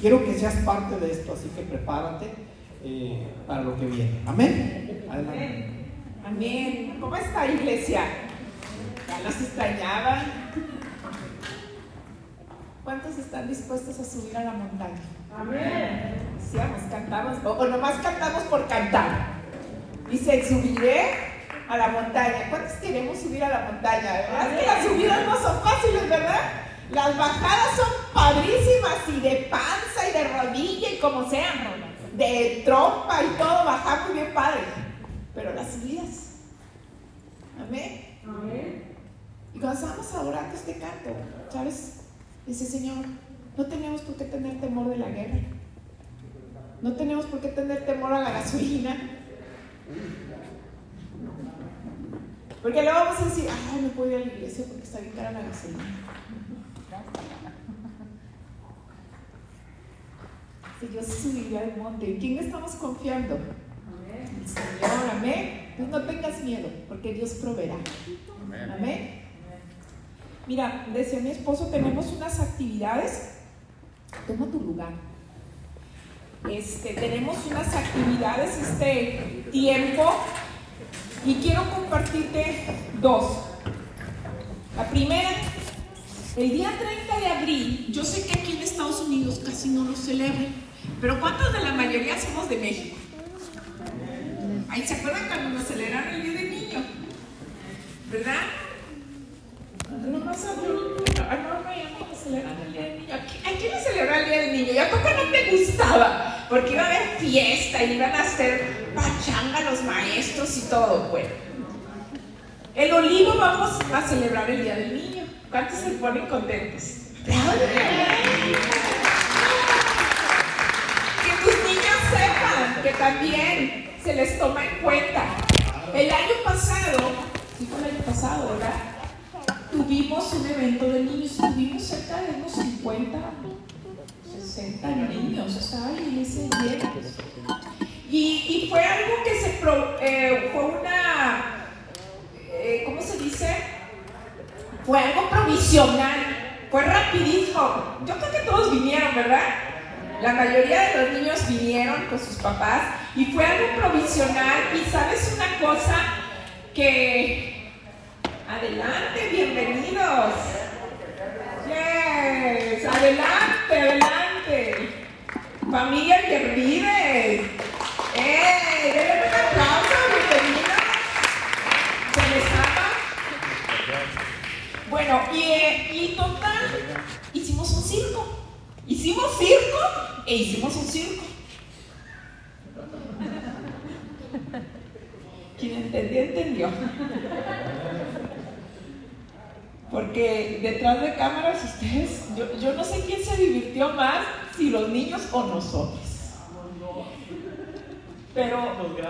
Quiero que seas parte de esto, así que prepárate eh, para lo que viene. Amén. Adelante. Amén. ¿Cómo está iglesia? Ya los extrañaban. ¿Cuántos están dispuestos a subir a la montaña? Amén. Decíamos, cantamos, o, nomás cantamos por cantar. Dice, subiré a la montaña. ¿Cuántos queremos subir a la montaña? Es que las subidas no son fáciles, ¿verdad? Las bajadas son padrísimas y de panza y de rodilla y como sean, de trompa y todo, bajar muy bien padre. Pero las subidas. Amén. Amén. Y cuando estábamos adorando este canto, ¿sabes? Dice, Señor, no tenemos por qué tener temor de la guerra. No tenemos por qué tener temor a la gasolina. Porque luego vamos a decir, ay, no puedo ir a la iglesia porque está bien cara la gasolina. Si yo subiría al monte, ¿en quién estamos confiando? El Señor, amén. Pues no tengas miedo, porque Dios proveerá. Amén. Mira, decía mi esposo, tenemos unas actividades. Toma tu lugar. Este, tenemos unas actividades este tiempo y quiero compartirte dos. La primera, el día 30 de abril, yo sé que aquí en Estados Unidos casi no lo celebran, pero ¿cuántos de la mayoría somos de México? Ahí se acuerdan cuando nos celebraron el Día del Niño, ¿verdad? No más a no, no, celebran el Día del Niño. ¿A quién le celebra el Día del Niño? ¿Y a poco no te gustaba? Porque iba a haber fiesta y iban a hacer pachanga los maestros y todo. Bueno, el olivo vamos a celebrar el Día del Niño. ¿Cuántos se ponen contentos? Que que también se les toma en cuenta. El año pasado, sí fue el año pasado, ¿verdad? Tuvimos un evento de niños, tuvimos cerca de unos 50, 60 niños, estaba la iglesia llena. Y, y, fue algo que se, pro, eh, fue una, eh, ¿cómo se dice? Fue algo provisional, fue rapidísimo. Yo creo que todos vinieron, ¿verdad? La mayoría de los niños vinieron con sus papás y fue algo provisional. Y sabes una cosa que... Adelante, bienvenidos. Yes, adelante, adelante. Familia Yervides. ¡Eh! ¡Denle un aplauso! ¡Bienvenidos! ¿Se les ama? Bueno, y, eh, y total, hicimos un circo. Hicimos circo e hicimos un circo. Quien entendió, entendió. Porque detrás de cámaras ustedes, yo, yo no sé quién se divirtió más, si los niños o nosotros. Pero,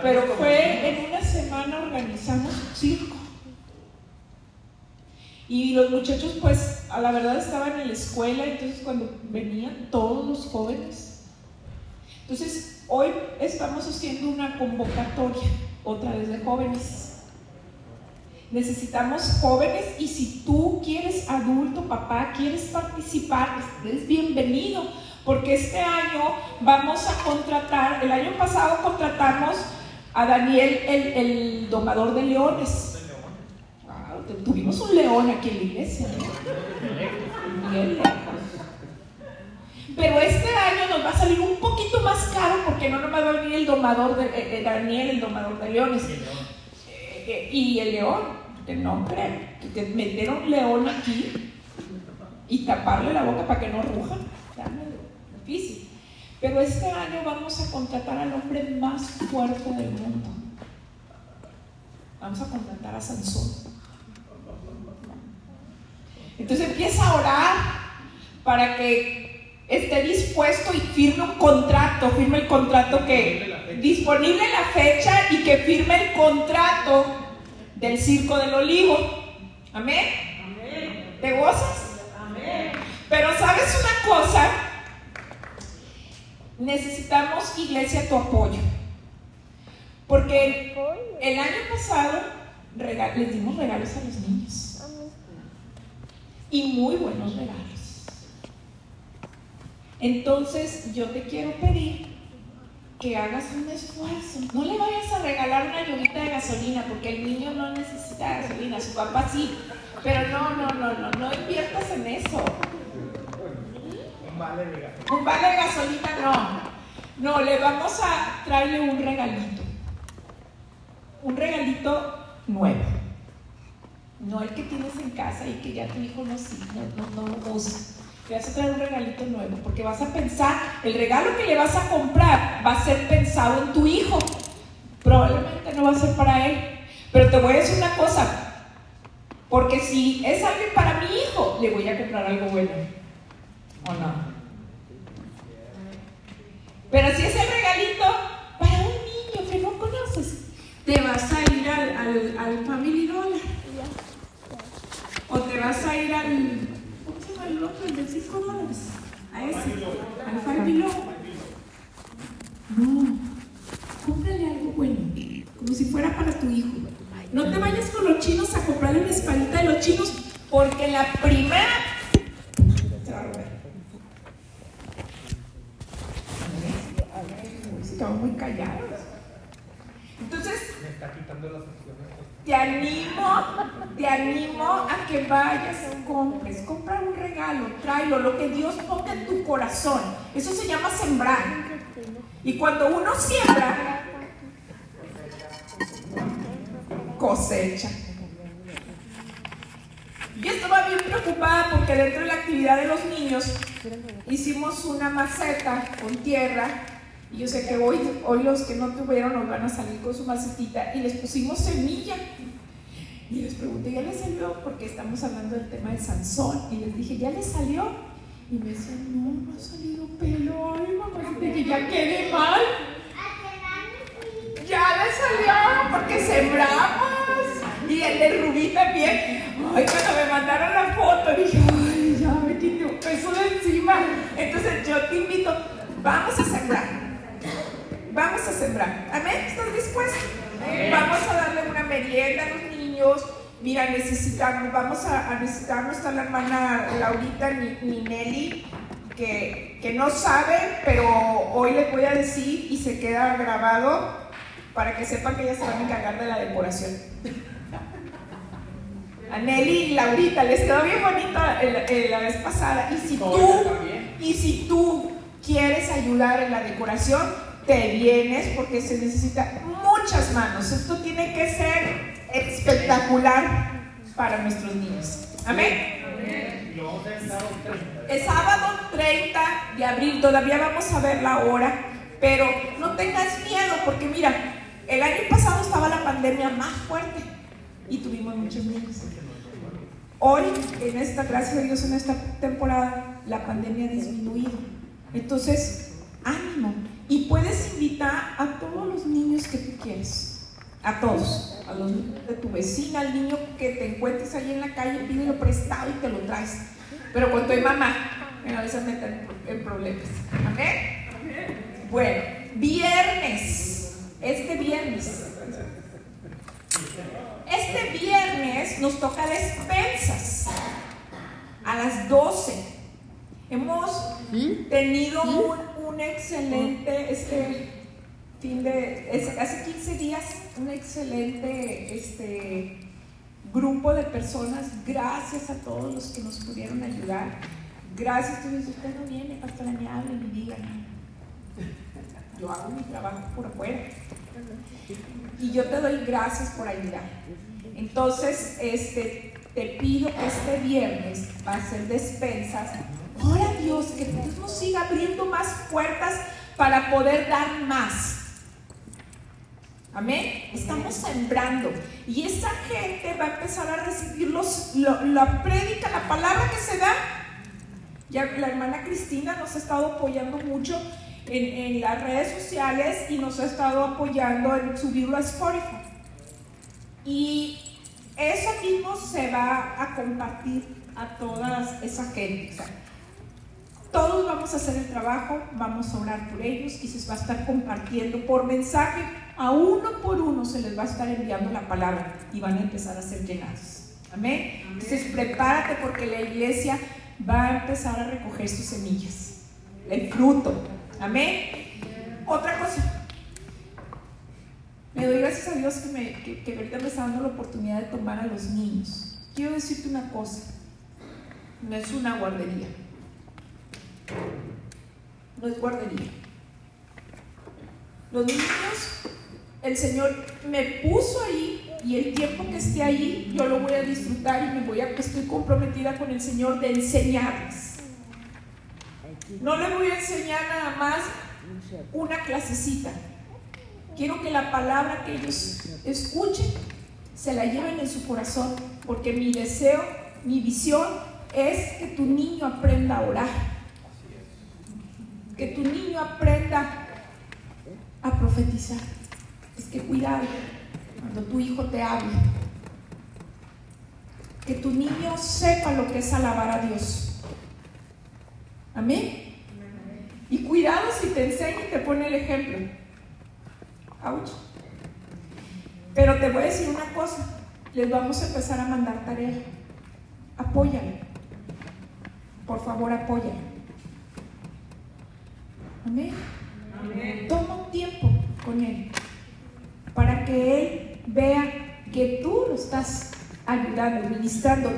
pero fue en una semana organizamos un circo. Y los muchachos, pues, a la verdad estaban en la escuela, entonces cuando venían todos los jóvenes. Entonces, hoy estamos haciendo una convocatoria, otra vez de jóvenes. Necesitamos jóvenes y si tú quieres, adulto, papá, quieres participar, eres bienvenido, porque este año vamos a contratar, el año pasado contratamos a Daniel, el, el domador de leones tuvimos un león aquí en la iglesia. Pero este año nos va a salir un poquito más caro porque no nomás va a venir el domador de eh, eh, Daniel, el domador de leones. Eh, y el león, que no creen, que meter un león aquí y taparle la boca para que no ruja, difícil. Pero este año vamos a contratar al hombre más fuerte del mundo. Vamos a contratar a Sansón. Entonces empieza a orar para que esté dispuesto y firme un contrato, firme el contrato que disponible la fecha y que firme el contrato del circo del olivo. Amén. ¿Te gozas? Amén. Pero sabes una cosa, necesitamos iglesia tu apoyo. Porque el año pasado les dimos regalos a los niños y muy buenos regalos. Entonces yo te quiero pedir que hagas un esfuerzo. No le vayas a regalar una lluvita de gasolina porque el niño no necesita gasolina, su papá sí. Pero no, no, no, no, no inviertas en eso. Un vale de gasolina. Un vale de gasolina no. No, le vamos a traerle un regalito. Un regalito nuevo no el que tienes en casa y que ya tu hijo no, sí, no, no, no usa. Te vas a traer un regalito nuevo, porque vas a pensar, el regalo que le vas a comprar va a ser pensado en tu hijo. Probablemente no va a ser para él. Pero te voy a decir una cosa, porque si es alguien para mi hijo, le voy a comprar algo bueno. ¿O no? Pero si es el regalito para un niño que no conoces, te vas a ir al, al, al Family Dollar. O te vas a ir al. ¿Cómo se llama el otro? El de 5 dólares. A ese. Al Dollar. No. Cómprale algo bueno. Como si fuera para tu hijo. No te vayas con los chinos a comprarle una espadita de los chinos porque la primera se va a romper. Estamos muy callados. Entonces, Me está quitando las. Te animo, te animo a que vayas compres. Compra un regalo, tráelo, lo que Dios ponga en tu corazón. Eso se llama sembrar. Y cuando uno siembra, cosecha. Yo estaba bien preocupada porque dentro de la actividad de los niños hicimos una maceta con tierra y yo sé que hoy, hoy los que no tuvieron nos van a salir con su macetita y les pusimos semilla. Y les pregunté, ¿ya les salió? Porque estamos hablando del tema de Sansón. Y les dije, ¿ya les salió? Y me decían, no, no ha salido pelo. Ay, mamá, dije, ya quedé mal. Ya le salió porque sembramos. Y el de Rubí también. Ay, cuando me mandaron la foto, dije, ay, ya me quité un peso de encima. Entonces yo te invito, vamos a sembrar. Vamos a sembrar. Amén. ¿Estás dispuesto? Vamos a darle una merienda a los niños. Mira, necesitamos, vamos a, a necesitar, no está la hermana Laurita ni, ni Nelly, que, que no sabe, pero hoy les voy a decir y se queda grabado para que sepan que ellas se van a encargar de la decoración. A Nelly y Laurita, les quedó bien el- la vez pasada. Y si tú, y si tú quieres ayudar en la decoración, te vienes porque se necesita muchas manos. Esto tiene que ser espectacular para nuestros niños. Amén. Y lo vamos a hacer sábado 30. El sábado 30 de abril, todavía vamos a ver la hora, pero no tengas miedo porque mira, el año pasado estaba la pandemia más fuerte y tuvimos muchos niños. Hoy, en esta, gracias a Dios, en esta temporada, la pandemia ha disminuido. Entonces, ánimo. Y puedes invitar a todos los niños que tú quieres. A todos. A los niños de tu vecina, al niño que te encuentres ahí en la calle, pídelo prestado y te lo traes. Pero con tu mamá, a veces meten en problemas. Amén. Bueno, viernes. Este viernes. Este viernes nos toca despensas a las 12. Hemos tenido un, un excelente este fin de hace 15 días un excelente este grupo de personas. Gracias a todos los que nos pudieron ayudar. Gracias, tú dices, usted no viene, pastora, ni hable ni diga. Yo hago mi trabajo por afuera. Y yo te doy gracias por ayudar. Entonces, este, te pido que este viernes va a ser despensas. Ora a Dios, que Dios nos siga abriendo más puertas para poder dar más. Amén. Estamos sembrando. Y esa gente va a empezar a recibir los, lo- la prédica, la palabra que se da. Ya la hermana Cristina nos ha estado apoyando mucho en, en las redes sociales y nos ha estado apoyando en subirlo a Spotify. Y eso mismo se va a compartir a toda esa gente. Todos vamos a hacer el trabajo, vamos a orar por ellos y se va a estar compartiendo por mensaje. A uno por uno se les va a estar enviando la palabra y van a empezar a ser llenados. Amén. Entonces prepárate porque la iglesia va a empezar a recoger sus semillas, el fruto. Amén. Otra cosa. Me doy gracias a Dios que, me, que, que ahorita me está dando la oportunidad de tomar a los niños. Quiero decirte una cosa. No es una guardería. No es guardería. Los niños, el Señor me puso ahí y el tiempo que esté ahí yo lo voy a disfrutar y me voy a, estoy comprometida con el Señor de enseñarles. No les voy a enseñar nada más una clasecita. Quiero que la palabra que ellos escuchen se la lleven en su corazón, porque mi deseo, mi visión es que tu niño aprenda a orar, que tu niño aprenda a profetizar. Es que cuidado, cuando tu hijo te hable. Que tu niño sepa lo que es alabar a Dios. Amén. Y cuidado si te enseña y te pone el ejemplo. Ouch. Pero te voy a decir una cosa. Les vamos a empezar a mandar tarea. Apóyalo. Por favor, apóyalo. Amén. Toma un tiempo con Él para que Él vea que tú lo estás ayudando, ministrando.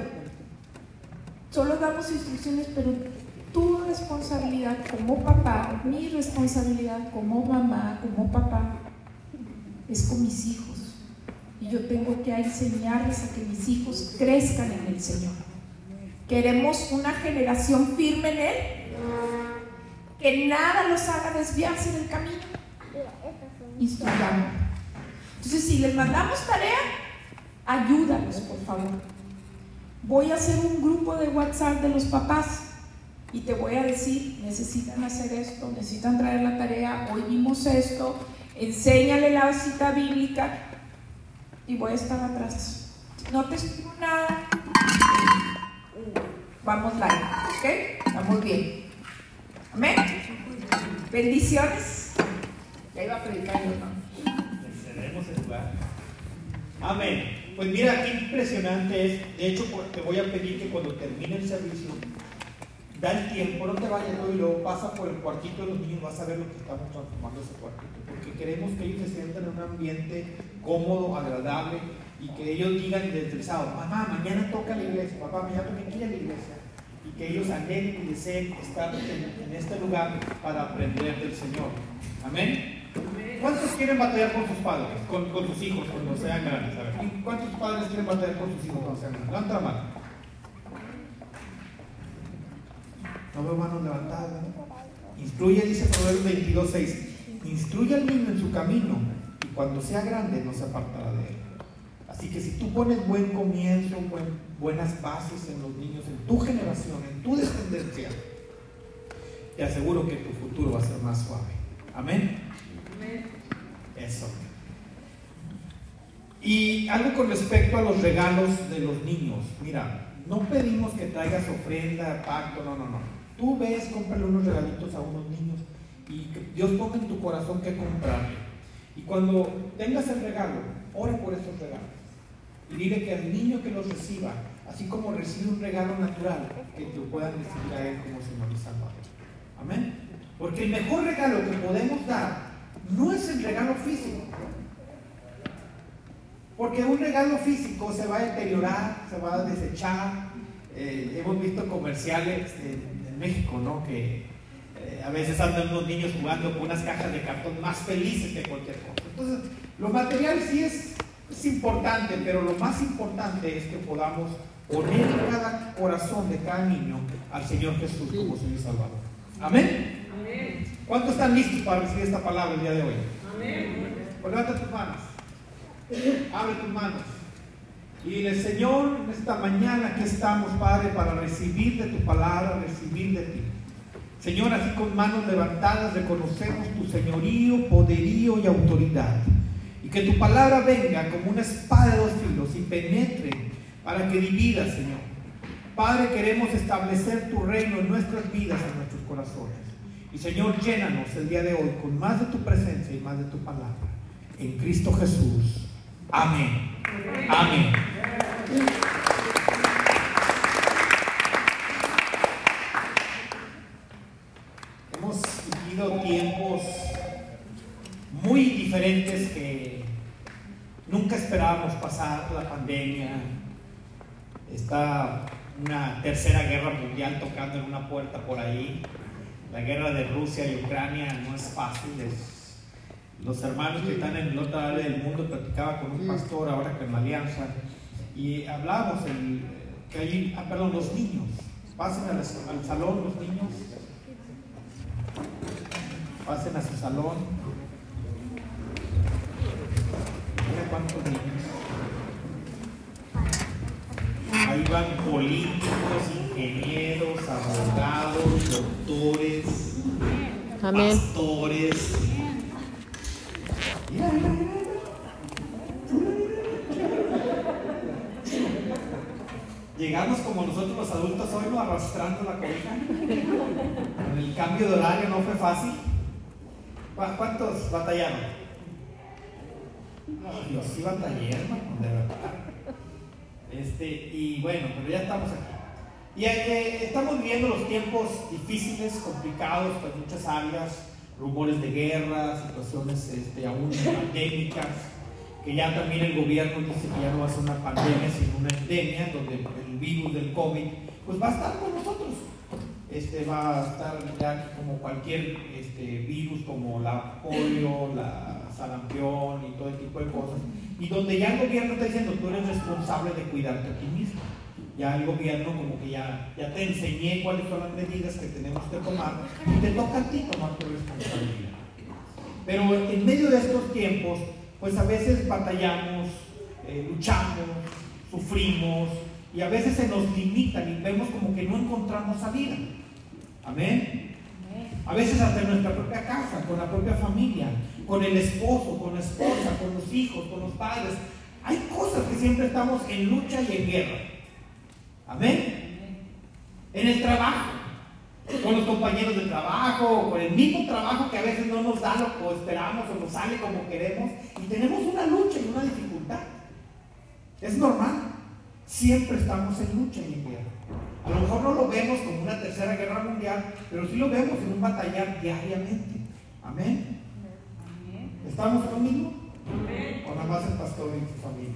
Solo damos instrucciones, pero tu responsabilidad como papá, mi responsabilidad como mamá, como papá, es con mis hijos. Y yo tengo que enseñarles a que mis hijos crezcan en el Señor. Queremos una generación firme en Él, que nada los haga desviarse del camino. Instruyamos. Entonces, si les mandamos tarea, ayúdanos, por favor. Voy a hacer un grupo de WhatsApp de los papás y te voy a decir, necesitan hacer esto, necesitan traer la tarea, hoy vimos esto, enséñale la cita bíblica y voy a estar atrás. No te escribo nada. Vamos live, ¿ok? Estamos bien. Amén. Bendiciones. Ya iba a predicar yo, ¿no? Cedemos el lugar. Amén. Pues mira qué impresionante es. De hecho, te voy a pedir que cuando termine el servicio, da el tiempo, no te vayas y luego pasa por el cuartito de los niños, vas a ver lo que estamos transformando ese cuartito. Porque queremos que ellos se sientan en un ambiente cómodo, agradable y que ellos digan desde el sábado, mamá, mañana toca la iglesia, papá, mañana toca aquí a la iglesia. Que ellos anhelen y deseen estar en, en este lugar para aprender del Señor. Amén. ¿Cuántos quieren batallar con sus padres, con, con sus hijos cuando sean grandes? A ver, ¿cuántos padres quieren batallar con sus hijos cuando sean grandes? Levanta la mano. No veo manos levantadas. ¿no? Instruye, dice Proverbios 22, 6. Instruye al niño en su camino y cuando sea grande no se apartará de él. Así que si tú pones buen comienzo, buen- buenas bases en los niños, en tu generación, en tu descendencia, te aseguro que tu futuro va a ser más suave. Amén. Eso. Y algo con respecto a los regalos de los niños. Mira, no pedimos que traigas ofrenda, pacto, no, no, no. Tú ves, cómprale unos regalitos a unos niños y que Dios ponga en tu corazón que comprarle. Y cuando tengas el regalo, ora por esos regalos. Dile que al niño que los reciba, así como recibe un regalo natural, que te puedan recibir a Él como Señor y Salvador. Amén. Porque el mejor regalo que podemos dar no es el regalo físico. Porque un regalo físico se va a deteriorar, se va a desechar. Eh, hemos visto comerciales en, México, ¿no? Que eh, a veces andan unos niños jugando con unas cajas de cartón más felices que cualquier cosa. Entonces, lo material sí es, es importante, pero lo más importante es que podamos poner en cada corazón de cada niño al Señor Jesús como Señor y Salvador. Amén. ¿Cuántos están listos para recibir esta palabra el día de hoy? Pues levanta tus manos. Abre tus manos. Y dile, Señor, en esta mañana aquí estamos, Padre, para recibir de tu palabra, recibir de ti. Señor, así con manos levantadas reconocemos tu señorío, poderío y autoridad. Que tu palabra venga como una espada de dos filos y penetre para que divida, Señor. Padre, queremos establecer tu reino en nuestras vidas, en nuestros corazones. Y Señor, llénanos el día de hoy con más de tu presencia y más de tu palabra. En Cristo Jesús. Amén. Amén. Hemos vivido tiempos muy diferentes que nunca esperábamos pasar la pandemia. Está una tercera guerra mundial tocando en una puerta por ahí. La guerra de Rusia y Ucrania no es fácil. es- Los hermanos que están en el otro lado del mundo platicaba con un pastor ahora que en la alianza y hablábamos el, que hay, ah, perdón, los niños. Pasen al, al salón los niños. Pasen a su salón. ¿Cuántos niños? Ahí van políticos, ingenieros, abogados, doctores, pastores. Mira, mira, mira. Llegamos como nosotros los adultos hoy, ¿no? arrastrando la cobija. El cambio de horario no fue fácil. ¿Cuántos batallaron? No, yo sí batallé, hermano, de verdad. Este, y bueno, pero ya estamos aquí. Y estamos viviendo los tiempos difíciles, complicados en muchas áreas, rumores de guerra, situaciones este, aún pandémicas, que ya también el gobierno dice que ya no va a ser una pandemia, sino una endemia, donde el virus del COVID pues va a estar con nosotros. Este, va a estar ya como cualquier este, virus, como la polio, la sarampión y todo el tipo de cosas. Y donde ya el gobierno está diciendo, tú eres responsable de cuidarte a ti mismo. Ya el gobierno como que ya, ya te enseñé cuáles son las medidas que tenemos que tomar y te toca a ti tomar tu responsabilidad. Pero en medio de estos tiempos, pues a veces batallamos, eh, luchamos, sufrimos y a veces se nos limitan y vemos como que no encontramos salida. Amén. A veces hasta en nuestra propia casa, con la propia familia, con el esposo, con la esposa, con los hijos, con los padres. Hay cosas que siempre estamos en lucha y en guerra. Amén. En el trabajo, con los compañeros de trabajo, con el mismo trabajo que a veces no nos da lo que esperamos o nos sale como queremos y tenemos una lucha y una dificultad. Es normal. Siempre estamos en lucha y en guerra. A lo mejor no lo vemos como una tercera guerra mundial, pero sí lo vemos en un batallar diariamente. Amén. ¿Estamos conmigo? O nada más el pastor y su familia.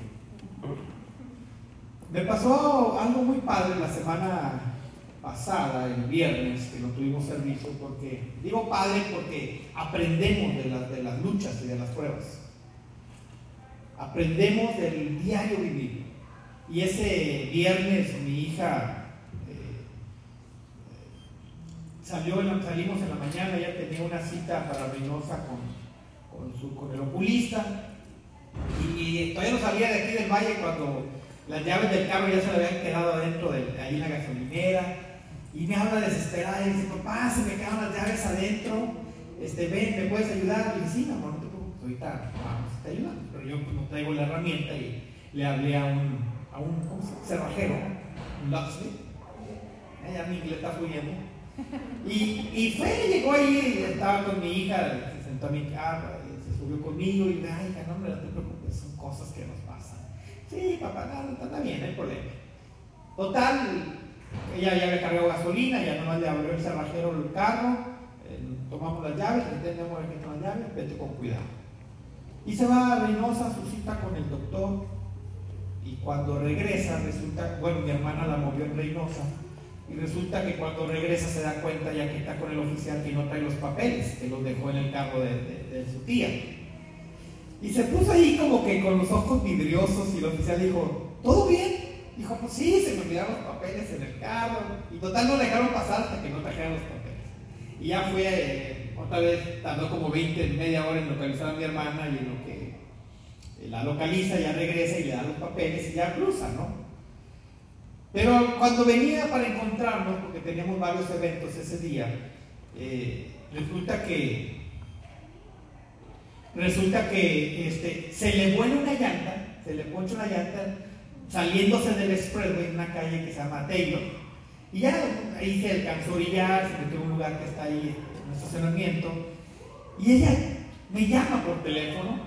Me pasó algo muy padre la semana pasada, el viernes, que no tuvimos servicio, porque, digo padre porque aprendemos de las, de las luchas y de las pruebas. Aprendemos del diario vivir. Y ese viernes mi hija eh, salió salimos en la mañana, ella tenía una cita para Reynosa con, con, su- con el oculista. Y, todavía no salía de aquí del valle cuando las llaves del carro ya se le habían quedado adentro de ahí en la gasolinera. Y me habla desesperada y dice, papá, se me quedaron las llaves adentro. Este, ven, ¿me puedes ayudar? Y dice, sí, amor, no te preocupes, ahorita vamos, te ayudamos. Pero yo pues, no traigo la herramienta y le hablé a un, a un cerrajero, un locksmith. Ella mi inglés está fluyendo. Y, y fue, llegó ahí, estaba con mi hija, se sentó a mi carro, y se subió conmigo y me ay, no, hombre, no te preocupes, son cosas que nos pasan. Sí, papá, no, está bien, no hay problema. Total, ella ya había cargado gasolina, ya nomás le abrió el cerrajero el carro, eh, tomamos las llaves, entendemos están las llaves, vete con cuidado. Y se va a Reynosa su cita con el doctor. Y cuando regresa, resulta, bueno, mi hermana la movió en Reynosa. Y resulta que cuando regresa se da cuenta ya que está con el oficial que no trae los papeles, que los dejó en el carro de, su tía. Y se puso ahí como que con los ojos vidriosos y el oficial dijo, ¿todo bien? Dijo, pues sí, se me olvidaron los papeles en el carro. Y total no dejaron pasar hasta que no trajeran los papeles. Y ya fue, eh, otra vez tardó como 20, media hora en localizar a mi hermana y en lo que eh, la localiza, ya regresa y le da los papeles y ya cruza, ¿no? Pero cuando venía para encontrarnos, porque teníamos varios eventos ese día, eh, resulta que resulta que este, se le vuela una llanta, se le poncha una llanta saliéndose del expressway en una calle que se llama Taylor. Y ya ahí se alcanzó a orillar, se metió en un lugar que está ahí en un estacionamiento. Y ella me llama por teléfono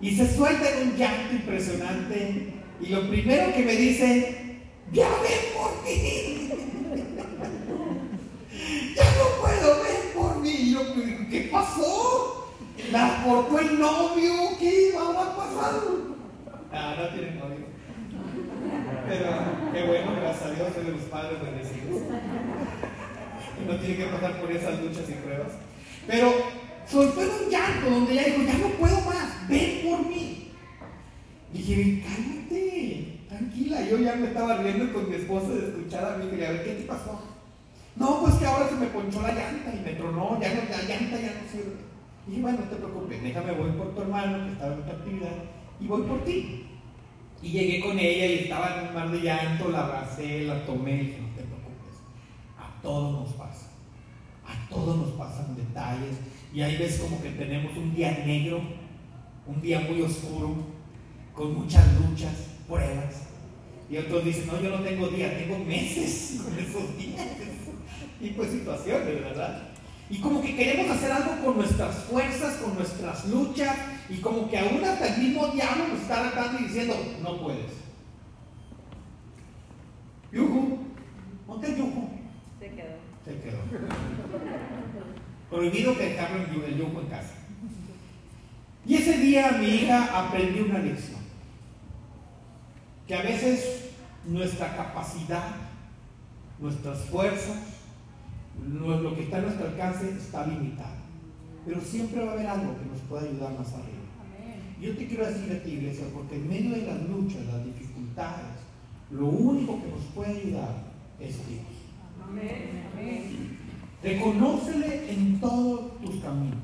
y se suelta en un llanto impresionante. Y lo primero que me dice, ya ven por mí. ya no puedo ver por mí. Yo, ¿qué pasó? ¿La cortó el novio? ¿Qué habrá pasado? Ah, no tiene novio. Pero qué bueno, gracias a Dios, soy de los padres bendecidos. No tiene que pasar por esas luchas y pruebas. Pero soltó en un llanto donde ella dijo, ya no puedo más, ven por mí. Y dije, cálmate, tranquila. Yo ya me estaba riendo con mi esposa de escuchar a mí y le dije, a ver, ¿qué te pasó? No, pues que ahora se me ponchó la llanta y me tronó, ya no, la llanta ya no sirve. Y dije, bueno, no te preocupes, déjame, voy por tu hermano que estaba en otra actividad y voy por ti. Y llegué con ella y estaba en un mar de llanto, la abracé, la tomé y dije, no te preocupes, a todos nos pasa, a todos nos pasan detalles. Y ahí ves como que tenemos un día negro, un día muy oscuro, con muchas luchas, pruebas. Y otros dicen, no, yo no tengo días, tengo meses con esos días. Y pues situaciones, ¿verdad? Y como que queremos hacer algo con nuestras fuerzas, con nuestras luchas, y como que aún hasta el mismo diablo nos está retando y diciendo, no puedes. Yuhu, ¿dónde está Yuhu? Se quedó. Se quedó. Prohibido que dejarlo en el yugo en casa. Y ese día mi hija aprendió una lección. Que a veces nuestra capacidad, nuestras fuerzas, lo que está a nuestro alcance está limitado. Pero siempre va a haber algo que nos pueda ayudar más arriba. Yo te quiero decir a ti, iglesia, porque en medio de las luchas, las dificultades, lo único que nos puede ayudar es Dios. Reconócele en todos tus caminos.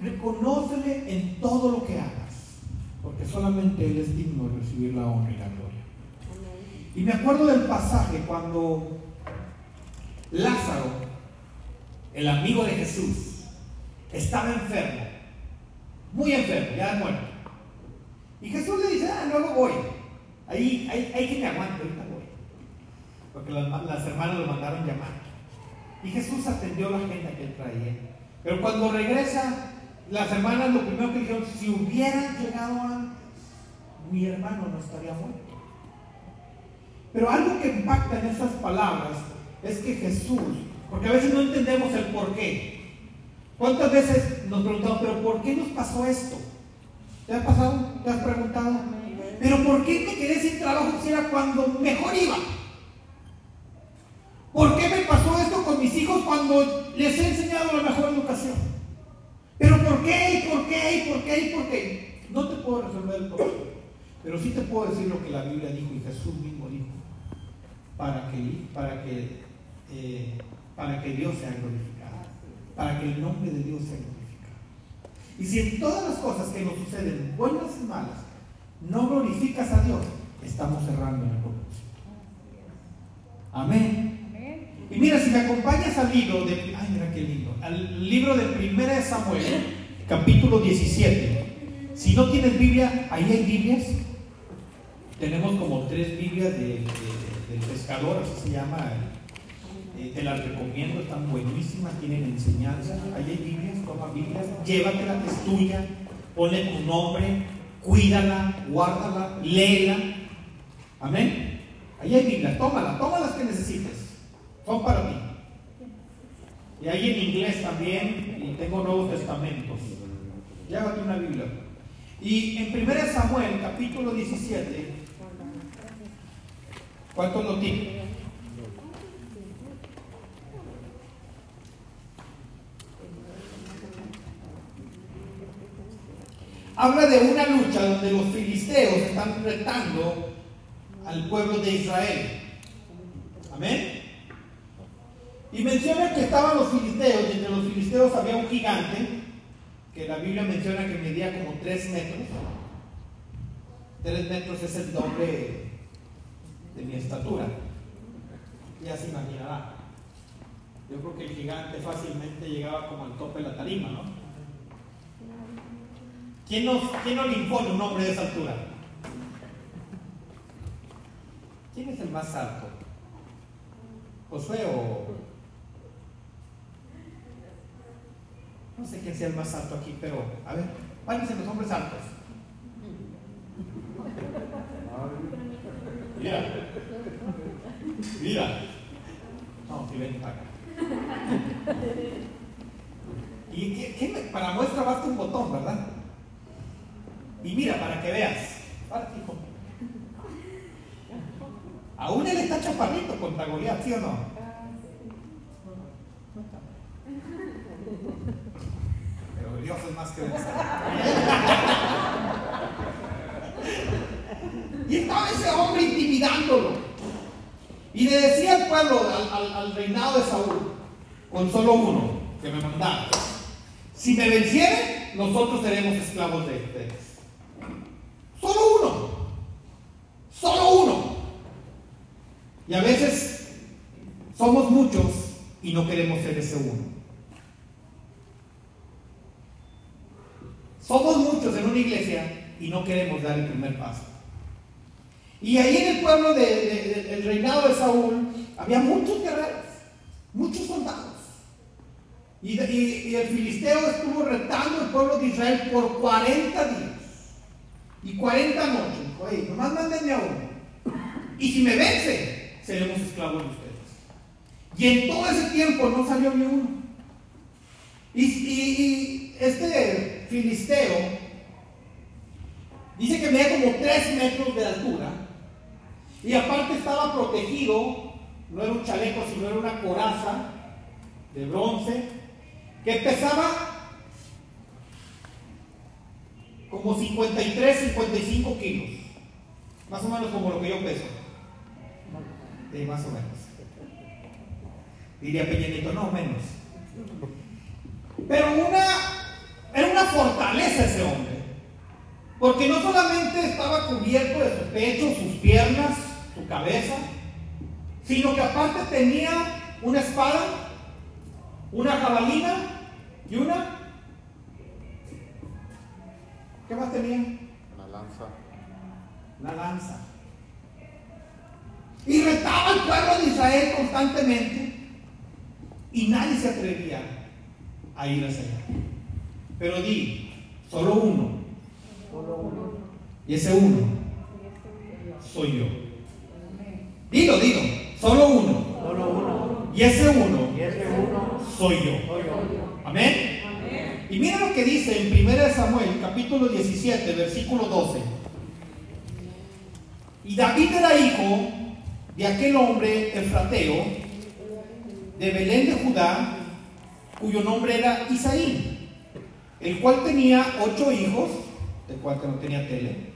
Reconócele en todo lo que hagas. Porque solamente Él es digno de recibir la honra y la gloria. Y me acuerdo del pasaje cuando Lázaro, el amigo de Jesús, estaba enfermo. Muy enfermo, ya muerto. Y Jesús le dice, ah, luego voy. Ahí hay, hay que me aguante, ahorita voy. Porque las, las hermanas lo mandaron llamar. Y Jesús atendió a la gente que él traía. Pero cuando regresa, las hermanas lo primero que dijeron, si hubieran llegado antes, mi hermano no estaría muerto. Pero algo que impacta en esas palabras es que Jesús, porque a veces no entendemos el por qué. ¿Cuántas veces nos preguntamos, pero por qué nos pasó esto? ¿Te ha pasado? ¿Te has preguntado? Pero ¿por qué me quedé sin trabajo si era cuando mejor iba? ¿Por qué me pasó esto con mis hijos cuando les he enseñado la mejor educación? Pero ¿por qué? ¿Y por qué? ¿Y por qué? ¿Y por qué? No te puedo resolver el problema. Pero sí te puedo decir lo que la Biblia dijo y Jesús mismo dijo. Para que, para que, eh, para que Dios sea glorificado. Para que el nombre de Dios sea glorificado. Y si en todas las cosas que nos suceden, buenas y malas, no glorificas a Dios, estamos cerrando en el propósito. Amén. Y mira, si me acompañas al libro de, ay, mira qué lindo, al libro de Primera de Samuel, capítulo 17. Si no tienes Biblia, ahí hay Biblias. Tenemos como tres Biblias de, de- de- del pescador, así se llama. Eh, te las recomiendo, están buenísimas, tienen enseñanza. Ahí hay Biblias, toma Biblias, llévatela, es tuya, ponle tu nombre, cuídala, guárdala, léela. Amén. Ahí hay Biblia, tómala, toma las que necesites. Son para ti. Y ahí en inglés también, y tengo Nuevos Testamentos. Llévate una Biblia. Y en 1 Samuel, capítulo 17, ¿cuántos lo tienen? Habla de una lucha donde los filisteos están retando al pueblo de Israel. Amén. Y menciona que estaban los filisteos, y entre los filisteos había un gigante, que la Biblia menciona que medía como 3 metros. 3 metros es el doble de mi estatura. Ya se imaginará. Yo creo que el gigante fácilmente llegaba como al tope de la tarima, ¿no? ¿Quién nos, quién nos le impone un hombre de esa altura? ¿Quién es el más alto? ¿Josué o.? No sé quién sea el más alto aquí, pero. A ver, párense los hombres altos. Mira. Mira. No, si ven para acá. Y qué- qué me- para muestra basta un botón, ¿verdad? Y mira, para que veas. Hijo. Aún él está chaparrito contra Goliat, ¿sí o no? Dios es más que. Y estaba ese hombre intimidándolo. Y le decía al pueblo, al reinado de Saúl, con solo uno que me mandaba, si me vencieren, nosotros seremos esclavos de ustedes. Solo uno. Solo uno. Y a veces somos muchos y no queremos ser ese uno. Somos muchos en una iglesia y no queremos dar el primer paso. Y ahí en el pueblo de- de- de- del reinado de Saúl había muchos guerreros, muchos soldados. Y, el filisteo estuvo retando al pueblo de Israel por 40 días y 40 noches. "Ey, nomás mándenme a uno. Y si me vence, seremos esclavos de ustedes. Y en todo ese tiempo no salió ni uno. Y este filisteo dice que medía como 3 metros de altura. Y aparte estaba protegido, no era un chaleco, sino era una coraza de bronce, que pesaba como 53, 55 kilos. Más o menos como lo que yo peso. Sí, más o menos. Diría Peñanito, no, menos. Pero una, era una fortaleza ese hombre. Porque no solamente estaba cubierto de su pecho, sus piernas, su cabeza, sino que aparte tenía una espada, una jabalina y una... ¿Qué más tenía? La lanza. la lanza. Y retaba al pueblo de Israel constantemente y nadie se atrevía a ir hacia allá. Pero di, solo uno. Y ese uno soy yo. Dilo, dilo, solo uno. Y ese uno soy yo. Amén. Y mira lo que dice en 1 Samuel, capítulo 17, versículo 12. Y David era hijo de aquel hombre efrateo de Belén de Judá, cuyo nombre era Isaí, el cual tenía ocho hijos, del cual que no tenía tele.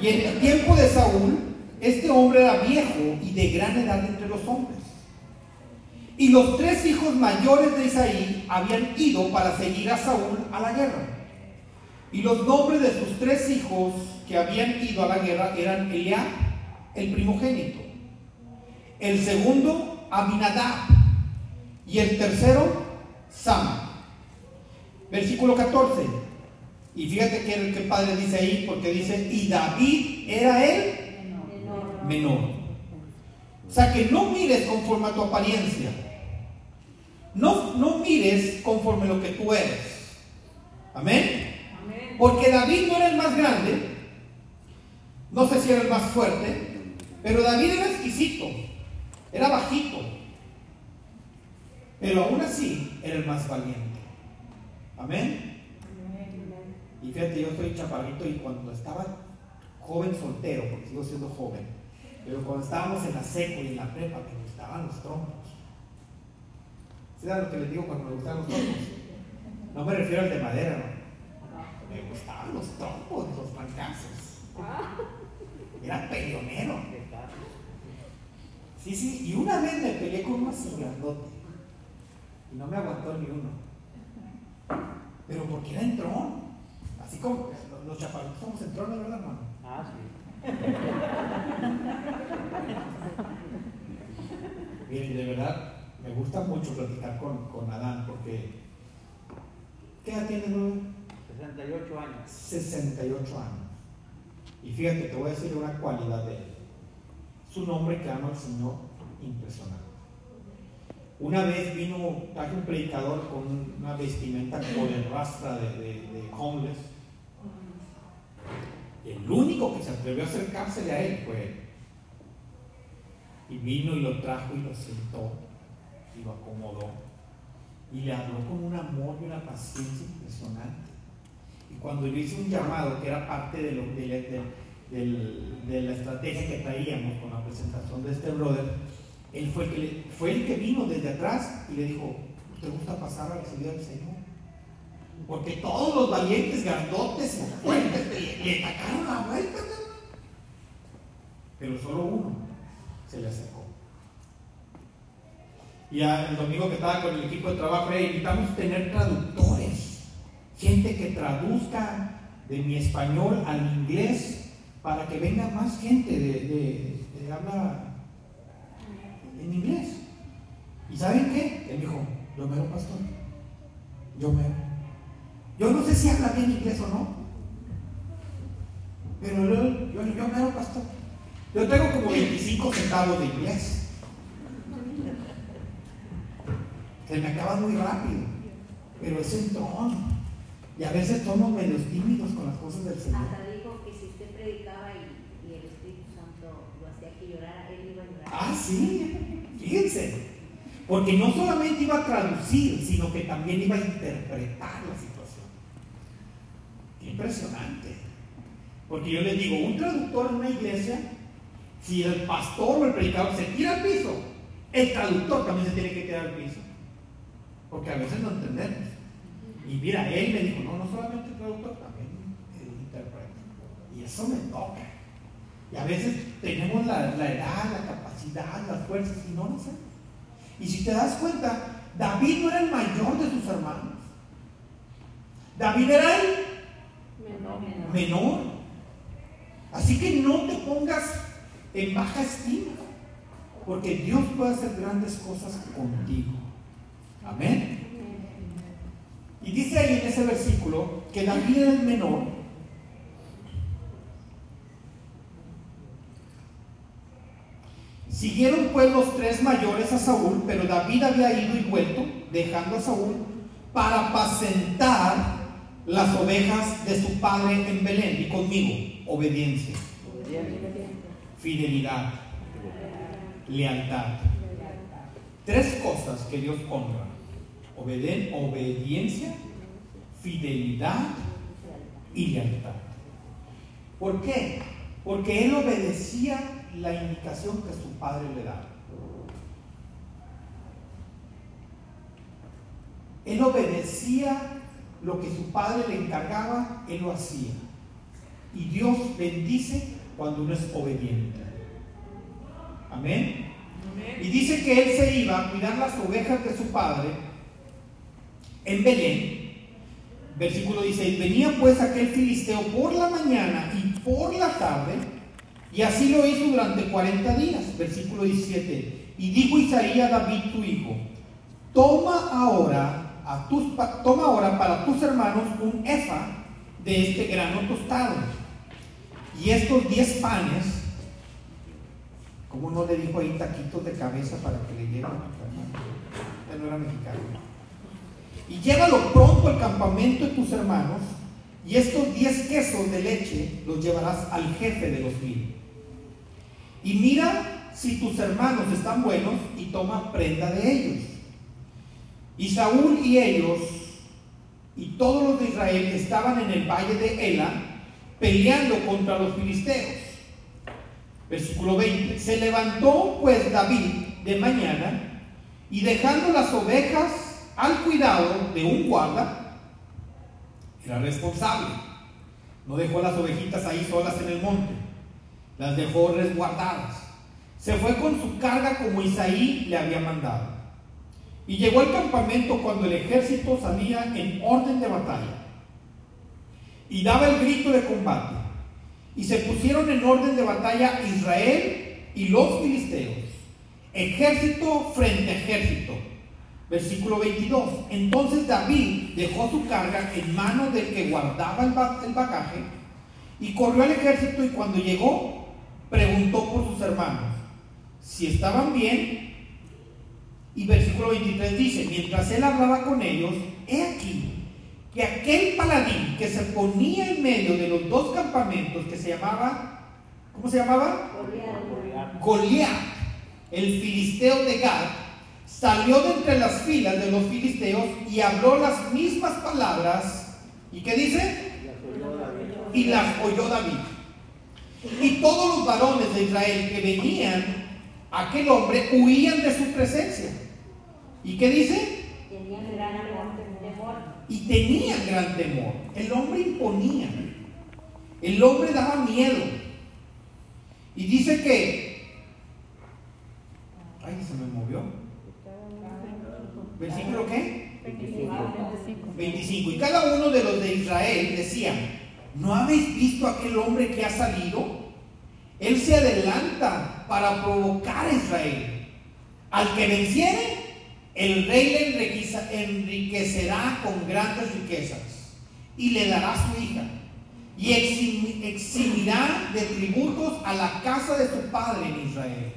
Y en el tiempo de Saúl, este hombre era viejo y de gran edad entre los hombres. Y los tres hijos mayores de Isaí habían ido para seguir a Saúl a la guerra. Y los nombres de sus tres hijos que habían ido a la guerra eran Eliab, el primogénito, el segundo Aminadab y el tercero Sama. Versículo 14. Y fíjate que el que padre dice ahí, porque dice, y David era el menor. O sea que no mires conforme a tu apariencia. No, no mires conforme lo que tú eres. Amén. Porque David no era el más grande, no sé si era el más fuerte, pero David era exquisito, era bajito, pero aún así era el más valiente. Amén. Y fíjate, yo soy chaparrito y cuando estaba joven soltero, porque sigo siendo joven, pero cuando estábamos en la seco y en la prepa, me gustaban los troncos. ¿Sí saben lo que les digo cuando me gustaban los troncos? No me refiero al de madera, no. Me gustaban los troncos, los fracasos. Era peleonero. Sí, sí, y una vez me peleé con uno así grandote. Y no me aguantó ni uno. Pero porque era entrón. Así como los- chaparritos somos entrones, ¿verdad, hermano? Ah, sí. Miren, de verdad, me gusta mucho platicar con, con Adán porque. ¿Qué edad brother? 68 años. 68 años. Y fíjate, te voy a decir una cualidad de él. Es un hombre que ama al Señor impresionante. Una vez vino, traje un predicador con una vestimenta como de rastra de, de, homeless. El único que se atrevió a acercársele a él fue él. Y vino y lo trajo y lo sentó y lo acomodó. Y le habló con un amor y una paciencia impresionante. Y cuando yo hice un llamado, que era parte de, lo, de la estrategia que traíamos con la presentación de este brother, él fue el, que le- fue el que vino desde atrás y le dijo, ¿te gusta pasar a recibir al Señor? Porque todos los valientes, grandotes fuertes le, sacaron la vuelta, pero solo uno se le acercó. Y el domingo que estaba con el equipo de trabajo, le invitamos tener traductores, gente que traduzca de mi español al inglés para que venga más gente de, de- de habla en inglés. ¿Y saben qué? Él dijo, yo mero pastor, yo mero. Yo no sé si habla bien inglés o no, pero yo, yo, yo mero pastor. Yo tengo como 25 centavos de inglés. Se me acaba muy rápido, pero es un tron. Y a veces somos medio tímidos con las cosas del Señor. Hasta dijo que si usted predicaba y, y el Espíritu Santo lo hacía que llorara, él iba a llorar. Ah, sí, fíjense. Porque no solamente iba a traducir, sino que también iba a interpretar la situación. Qué impresionante. Porque yo les digo, un traductor en una iglesia, si el pastor o el predicador se tira al piso, el traductor también se tiene que tirar al piso. Porque a veces no entendemos. Y mira, él me dijo, no, no solamente el traductor, también el intérprete. Y eso me toca. Y a veces tenemos la, la edad, la capacidad, las fuerzas, y no lo sé. Y si te das cuenta, David no era el mayor de sus hermanos. David era el menor. Así que no te pongas en baja estima, porque Dios puede hacer grandes cosas contigo. Amén. Y dice ahí en ese versículo que David era el menor. Siguieron pues los tres mayores a Saúl, pero David había ido y vuelto, dejando a Saúl, para apacentar las ovejas de su padre en Belén. Y conmigo, obediencia, fidelidad, lealtad. Tres cosas que Dios honra. Obediencia, fidelidad y lealtad. ¿Por qué? Porque él obedecía la indicación que su padre le daba. Él obedecía lo que su padre le encargaba, él lo hacía. Y Dios bendice cuando uno es obediente. Amén. Y dice que él se iba a cuidar las ovejas de su padre en Belén. Versículo 16. Venía pues aquel filisteo por la mañana y por la tarde, y así lo hizo durante 40 días. Versículo 17. Y dijo Isaías a David tu hijo: Toma ahora, a tus, toma ahora para tus hermanos un efa de este grano tostado. Y estos 10 panes, ¿cómo no le dijo ahí taquitos de cabeza para que le lleven? Él no era mexicano y llévalo pronto al campamento de tus hermanos, y estos diez quesos de leche los llevarás al jefe de los mil. Y mira si tus hermanos están buenos y toma prenda de ellos. Y Saúl y ellos y todos los de Israel estaban en el valle de Ela peleando contra los filisteos. Versículo 20. Se levantó pues David de mañana y dejando las ovejas al cuidado de un guarda, era responsable. No dejó las ovejitas ahí solas en el monte, las dejó resguardadas. Se fue con su carga como Isaí le había mandado. Y llegó al campamento cuando el ejército salía en orden de batalla. Y daba el grito de combate. Y se pusieron en orden de batalla Israel y los filisteos. Ejército frente ejército. Versículo 22. Entonces David dejó su carga en manos del que guardaba el, ba- el bagaje y corrió al ejército y cuando llegó preguntó por sus hermanos si estaban bien. Y versículo 23 dice, mientras él hablaba con ellos, he aquí que aquel paladín que se ponía en medio de los dos campamentos que se llamaba, ¿cómo se llamaba? Goliat, el filisteo de Gad, salió de entre las filas de los filisteos y habló las mismas palabras. ¿Y qué dice? Y las oyó David. Y todos los varones de Israel que venían a aquel hombre huían de su presencia. ¿Y qué dice? Tenían gran amor, temor. y tenían gran temor. El hombre imponía. El hombre daba miedo. Y dice que... Ay, se me movió. ¿Versículo qué? 25. Y cada uno de los de Israel decía, ¿no habéis visto aquel hombre que ha salido? Él se adelanta para provocar a Israel. Al que venciere, el rey le enriquecerá con grandes riquezas y le dará su hija. y exim- eximirá de tributos a la casa de su padre en Israel.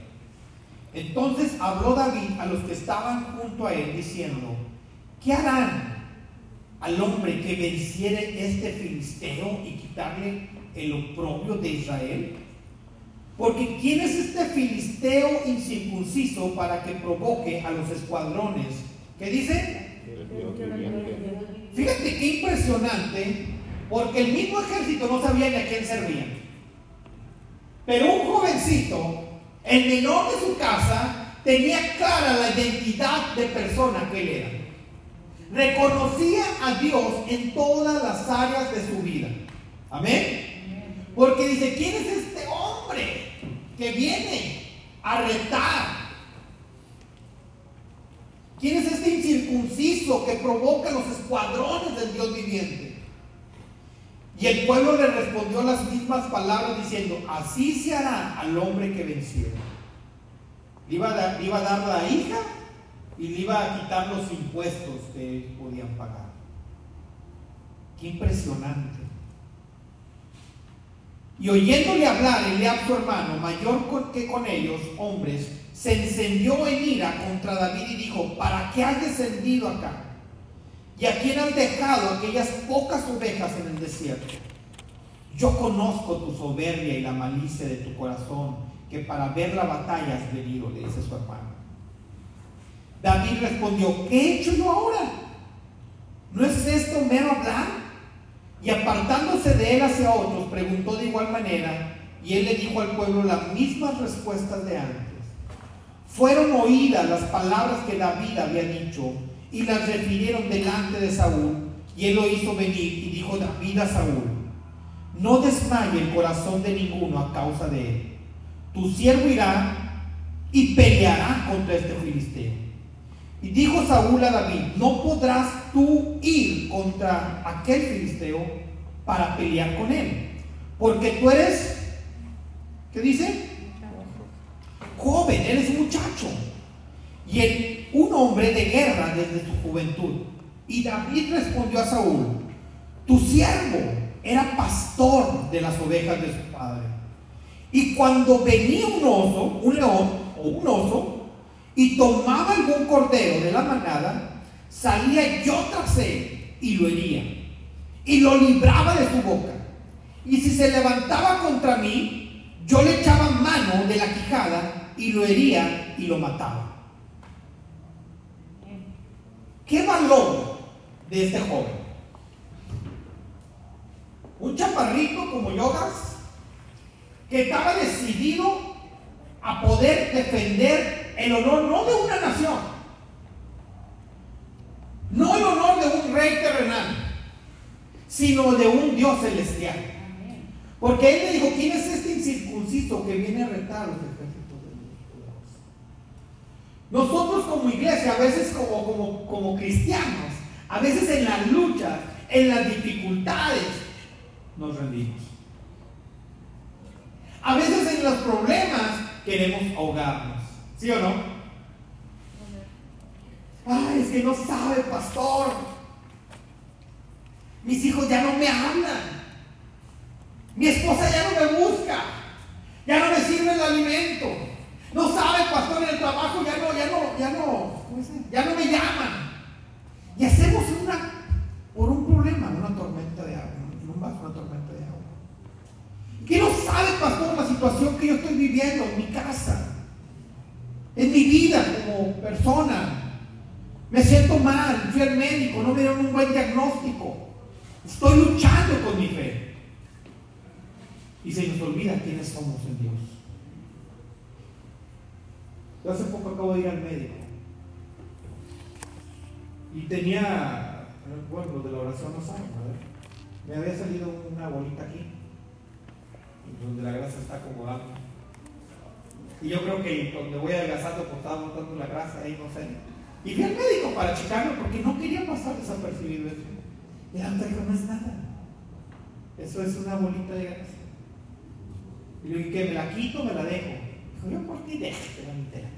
Entonces habló David a los que estaban junto a él diciendo, ¿qué harán al hombre que venciere este filisteo y quitarle el oprobio de Israel? Porque ¿quién es este filisteo incircunciso para que provoque a los escuadrones? ¿Qué dice? Fíjate qué impresionante, porque el mismo ejército no sabía ni a quién servía. Pero un jovencito, el menor de su casa, tenía clara la identidad de persona que él era. Reconocía a Dios en todas las áreas de su vida. Amén. Porque dice, ¿quién es este hombre que viene a retar? ¿Quién es este incircunciso que provoca los escuadrones del Dios viviente? Y el pueblo le respondió las mismas palabras diciendo, así se hará al hombre que venciera. Le iba a dar, iba a dar la hija y le iba a quitar los impuestos que podían pagar. Qué impresionante. Y oyéndole hablar Eliab su hermano, mayor que con ellos, hombres, se encendió en ira contra David y dijo, ¿para qué has descendido acá? ¿Y a quién has dejado aquellas pocas ovejas en el desierto? Yo conozco tu soberbia y la malicia de tu corazón, que para ver la batalla has venido, le dice su hermano. David respondió, ¿qué he hecho yo ahora? ¿No es esto mero hablar? Y apartándose de él hacia otros, preguntó de igual manera, y él le dijo al pueblo las mismas respuestas de antes. Fueron oídas las palabras que David había dicho, y las refirieron delante de Saúl, y él lo hizo venir, y dijo David a Saúl, no desmaye el corazón de ninguno a causa de él. Tu siervo irá y peleará contra este filisteo. Y dijo Saúl a David, no podrás tú ir contra aquel filisteo para pelear con él, porque tú eres, ¿qué dice? Joven, eres muchacho. Y un hombre de guerra desde su juventud. Y David respondió a Saúl, tu siervo era pastor de las ovejas de su padre. Y cuando venía un oso, un león o un oso, y tomaba algún cordero de la manada, salía yo tras él y lo hería, y lo libraba de su boca. Y si se levantaba contra mí, yo le echaba mano de la quijada y lo hería y lo mataba. ¿Qué valor de este joven? Un chaparrito como Yogas, que estaba decidido a poder defender el honor no de una nación, no el honor de un rey terrenal, sino de un Dios celestial. Porque él le dijo, ¿quién es este incircunciso que viene a retar los ejércitos de Dios? Nosotros como iglesia, a veces como, como, como cristianos, a veces en las luchas, en las dificultades, nos rendimos. A veces en los problemas queremos ahogarnos. ¿Sí o no? Ay, es que no sabe, pastor. Mis hijos ya no me hablan. Mi esposa ya no me busca. Ya no me sirve el alimento. No sabe, pastor, en el trabajo ya no, ya no, ya no, ya no me llaman. Y hacemos una, por un problema, una tormenta de agua, en un vaso, una tormenta de agua. ¿Qué no sabe, pastor, la situación que yo estoy viviendo en mi casa? En mi vida como persona. Me siento mal, fui al médico, no me dieron un buen diagnóstico. Estoy luchando con mi fe. Y se nos olvida quiénes somos en Dios. Yo hace poco acabo de ir al médico. Y tenía, bueno, los de la oración no saben, ¿verdad? Me había salido una bolita aquí, donde la grasa está acomodando. Y yo creo que donde voy adelgazando, pues estaba la grasa ahí, no sé. Y fui al médico para checarlo porque no quería pasar desapercibido eso. Y la doctora dijo, no es nada. Eso es una bolita de grasa. Y le dije, ¿qué? ¿Me la quito me la dejo? Dijo, yo por ti déjate, la quites.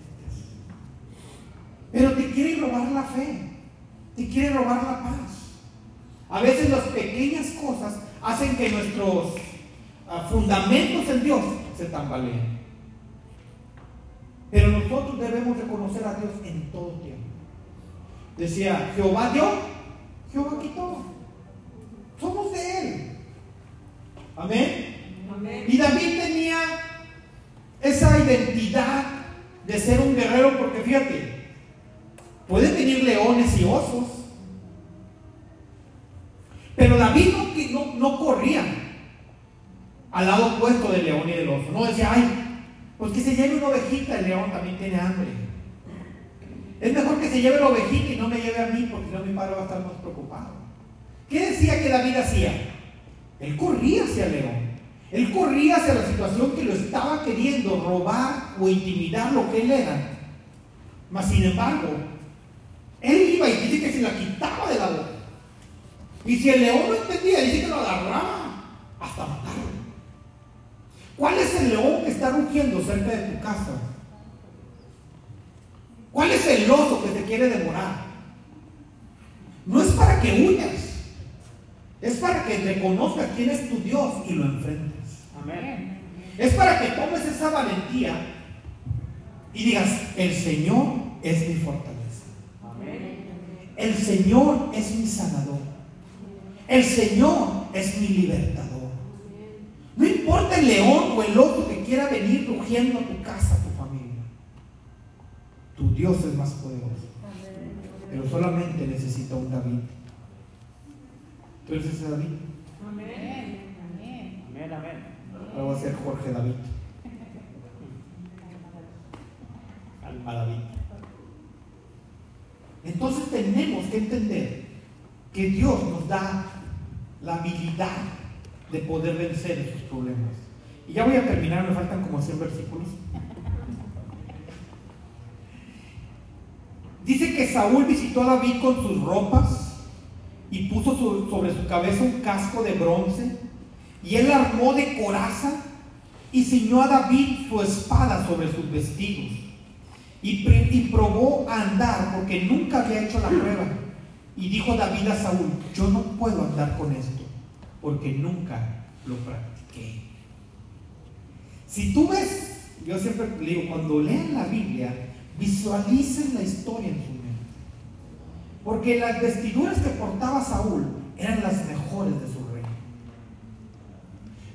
Pero te quiere robar la fe, te quiere robar la paz. A veces las pequeñas cosas hacen que nuestros ah, fundamentos en Dios se tambaleen. Pero nosotros debemos reconocer a Dios en todo tiempo. Decía, Jehová dio, Jehová quitó. Somos de Él. Amén. Y David tenía esa identidad de ser un guerrero porque fíjate, pueden venir leones y osos, pero David no, no, no corría al lado opuesto del león y del oso. No decía, ay, pues que se lleve una ovejita, el león también tiene hambre. Es mejor que se lleve la ovejita y no me lleve a mí porque si no mi padre va a estar más preocupado. ¿Qué decía que David hacía? Él corría hacia el león. Él corría hacia la situación que lo estaba queriendo robar o intimidar lo que él era. Mas sin embargo, él iba y dice que se la quitaba de la boca. Y si el león no entendía, dice que lo agarraba hasta matarlo. ¿Cuál es el león que está rugiendo cerca de tu casa? ¿Cuál es el oso que te quiere devorar? No es para que huyas, es para que reconozcas quién es tu Dios y lo enfrentes. Amén. Es para que tomes esa valentía y digas, el Señor es mi fortaleza. Amén. El Señor es mi sanador. El Señor es mi libertador. No importa el león o el oso que quiera venir rugiendo a tu casa, a tu familia. Tu Dios es más poderoso. Pero solamente necesita un David. ¿Tú eres ese David? Amén, amén. Ahora voy a ser Jorge David. Alma David. Entonces tenemos que entender que Dios nos da la habilidad de poder vencer esos problemas. Y ya voy a terminar, me faltan como 100 versículos. Dice que Saúl visitó a David con sus ropas y puso sobre su cabeza un casco de bronce y él armó de coraza y ciñó a David su espada sobre sus vestidos y, y probó a andar porque nunca había hecho la prueba. Y dijo David a Saúl, yo no puedo andar con esto porque nunca lo practiqué. Si tú ves, yo siempre le digo, cuando lean la Biblia, visualicen la historia en su mente. Porque las vestiduras que portaba Saúl eran las mejores de su reino.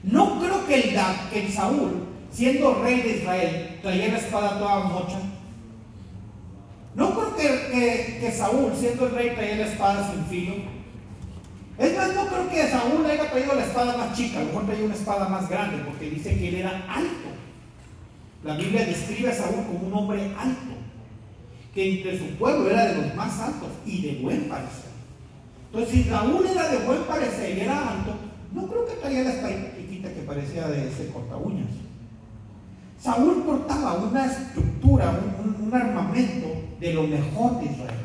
No creo que el, el Saúl, siendo rey de Israel, traía la espada toda mocha. No creo que, que- que Saúl, siendo el rey, traía la espada sin filo. Es más, no creo que Saúl haya traído la espada más chica, a lo mejor traía una espada más grande, porque dice que él era alto. La Biblia describe a Saúl como un hombre alto, que entre su pueblo era de los más altos y de buen parecer. Entonces, si Saúl era de buen parecer y era alto, no creo que traía la espada chiquita que parecía de ese corta uñas. Saúl portaba una estructura, un, un- un armamento de lo mejor de Israel.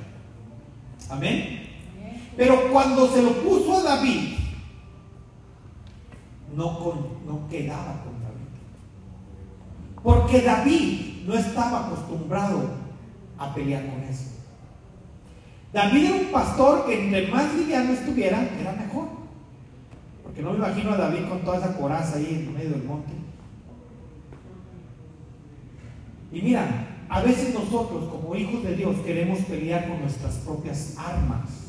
Amén. Pero cuando se lo puso a David, no, quedaba con David. Porque David no estaba acostumbrado a pelear con eso. David era un pastor que entre más liviano estuviera, era mejor. Porque no me imagino a David con toda esa coraza ahí en medio del monte. Y mira, a veces nosotros como hijos de Dios queremos pelear con nuestras propias armas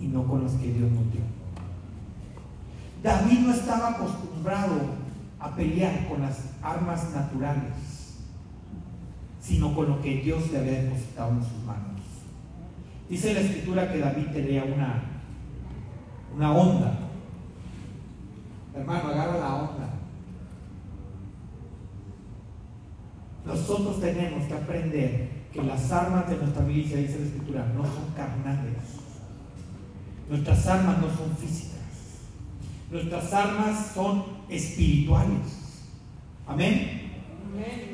y no con las que Dios nos dio. David no estaba acostumbrado a pelear con las armas naturales, sino con lo que Dios le había depositado en sus manos. Dice la escritura que David tenía una, una onda. Hermano, agarra la onda. Nosotros tenemos que aprender que las armas de nuestra milicia, dice la escritura, no son carnales. Nuestras armas no son físicas. Nuestras armas son espirituales. Amén.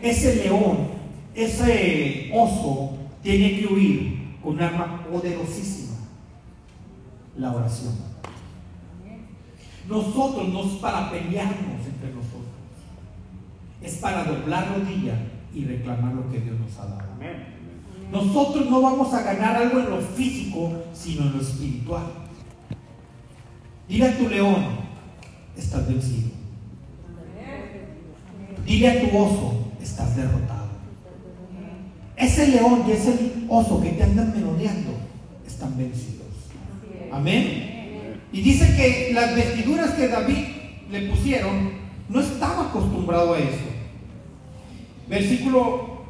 Ese león, ese oso, tiene que huir con un arma poderosísima. La oración. Nosotros no es para pelearnos entre nosotros. Es para doblar rodilla y reclamar lo que Dios nos ha dado. Amén. Nosotros no vamos a ganar algo en lo físico, sino en lo espiritual. Dile a tu león, estás vencido. Dile a tu oso, estás derrotado. Ese león y ese oso que te andan merodeando están vencidos. Amén. Y dice que las vestiduras que David le pusieron no estaba acostumbrado a eso. Versículo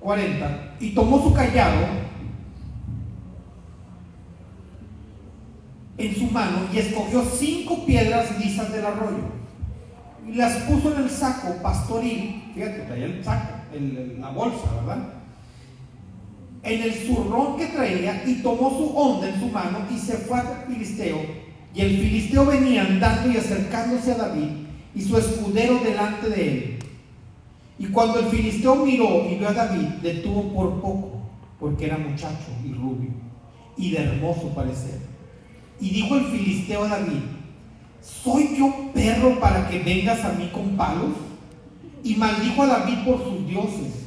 40. Y tomó su callado en su mano y escogió cinco piedras lisas del arroyo y las puso en el saco pastoril. Fíjate, traía el saco, la bolsa, ¿verdad? En el zurrón que traía y tomó su onda en su mano y se fue al filisteo. Y el filisteo venía andando y acercándose a David y su escudero delante de él. Y cuando el filisteo miró y vio a David, detuvo por poco, porque era muchacho y rubio y de hermoso parecer. Y dijo el filisteo a David, ¿soy yo perro para que vengas a mí con palos? Y maldijo a David por sus dioses.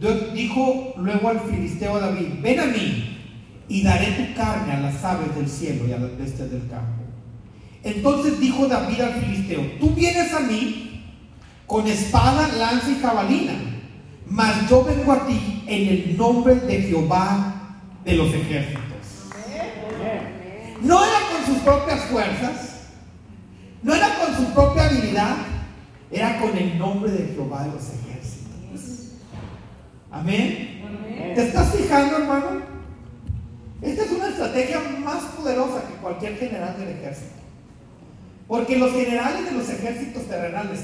Dios Dijo luego al filisteo a David, ven a mí y daré tu carne a las aves del cielo y a las bestias del campo. Entonces dijo David al filisteo, tú vienes a mí con espada, lanza y jabalina, mas yo vengo a ti en el nombre de Jehová de los ejércitos. No era con sus propias fuerzas, no era con su propia habilidad, era con el nombre de Jehová de los ejércitos. Amén. ¿Te estás fijando, hermano? Esta es una estrategia más poderosa que cualquier general del ejército. Porque los generales de los ejércitos terrenales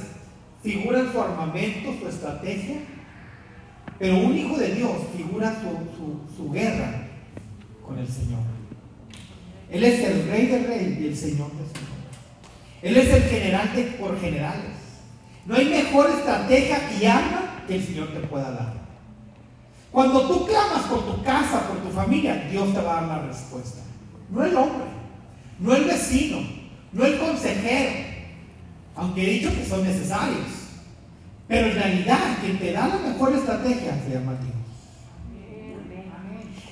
figuran su armamento, su estrategia, pero un hijo de Dios figura su, su- su guerra con el Señor. Él es el rey del rey y el Señor del Señor. Él es el general de por generales. No hay mejor estrategia y arma que el Señor te pueda dar. Cuando tú clamas por tu casa, por tu familia, Dios te va a dar la respuesta. No el hombre, no el vecino, no el consejero, aunque he dicho que son necesarios. Pero en realidad, quien te da la mejor estrategia se llama Dios.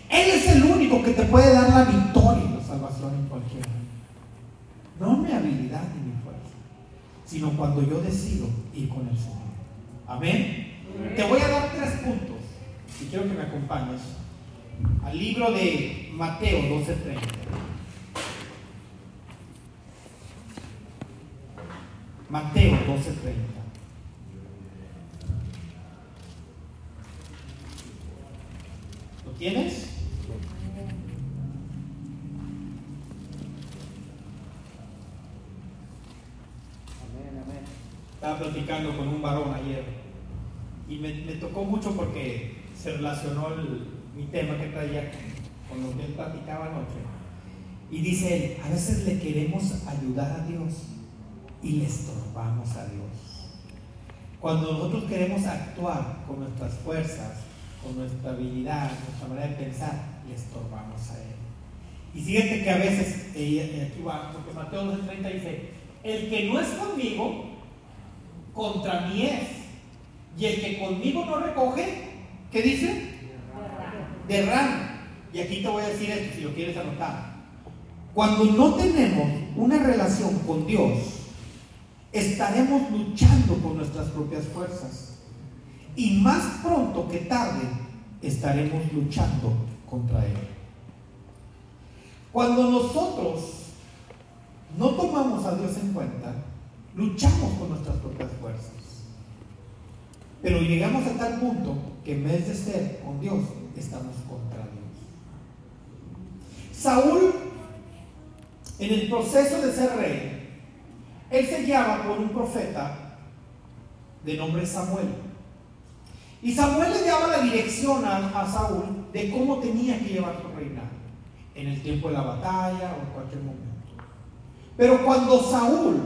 Él es el único que te puede dar la victoria salvación en cualquier. No mi habilidad ni mi fuerza, sino cuando yo decido ir con el Señor. Amén. Te voy a dar tres puntos y quiero que me acompañes al libro de Mateo 12:30. Mateo 12:30. ¿Lo tienes? Amén, amén. Estaba platicando con un varón ayer y me, tocó mucho porque se relacionó el- mi tema que traía con, lo que él platicaba anoche. Y dice él, a veces le queremos ayudar a Dios y le estorbamos a Dios. Cuando nosotros queremos actuar con nuestras fuerzas, con nuestra habilidad, nuestra manera de pensar, le estorbamos a Él. Y fíjate que a veces, eh, aquí va, porque Mateo 12:30 dice, el que no es conmigo, contra mí es. Y el que conmigo no recoge, ¿qué dice? Derrama. Y aquí te voy a decir esto, si lo quieres anotar. Cuando no tenemos una relación con Dios, estaremos luchando por nuestras propias fuerzas. Y más pronto que tarde, estaremos luchando contra Él. Cuando nosotros no tomamos a Dios en cuenta, luchamos con nuestras propias fuerzas. Pero llegamos a tal punto que en vez de ser con Dios, estamos contra Dios. Saúl, en el proceso de ser rey, él se guiaba por un profeta de nombre Samuel. Y Samuel le daba la dirección a, a Saúl de cómo tenía que llevar su reinado, en el tiempo de la batalla o en cualquier momento. Pero cuando Saúl,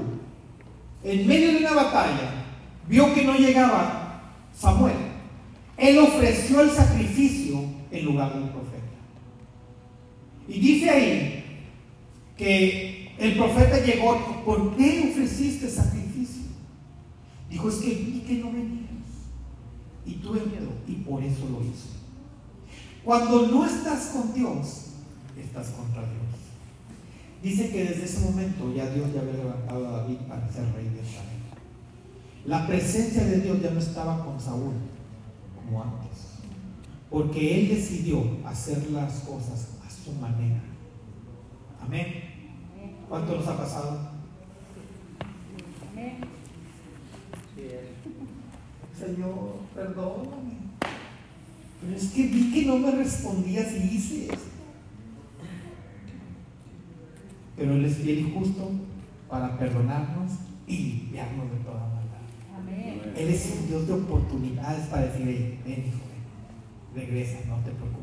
en medio de una batalla, vio que no llegaba Samuel, él ofreció el sacrificio en lugar del profeta. Y dice ahí que el profeta llegó, ¿por qué ofreciste sacrificio? Dijo, es que vi que no venías. Y tuve miedo y por eso lo hice. Cuando no estás con Dios, estás contra Dios. Dice que desde ese momento ya Dios ya había levantado a David para ser rey de Israel. La presencia de Dios ya no estaba con Saúl como antes, porque él decidió hacer las cosas a su manera. Amén. ¿Cuánto nos ha pasado? Sí es. Señor, perdóname. Pero es que vi que no me respondías y hice esto. Pero Él es fiel y justo para perdonarnos y limpiarnos de toda maldad. Él es un Dios de oportunidades para decir, "Hey, ven, hijo, ven, regresa, no te preocupes.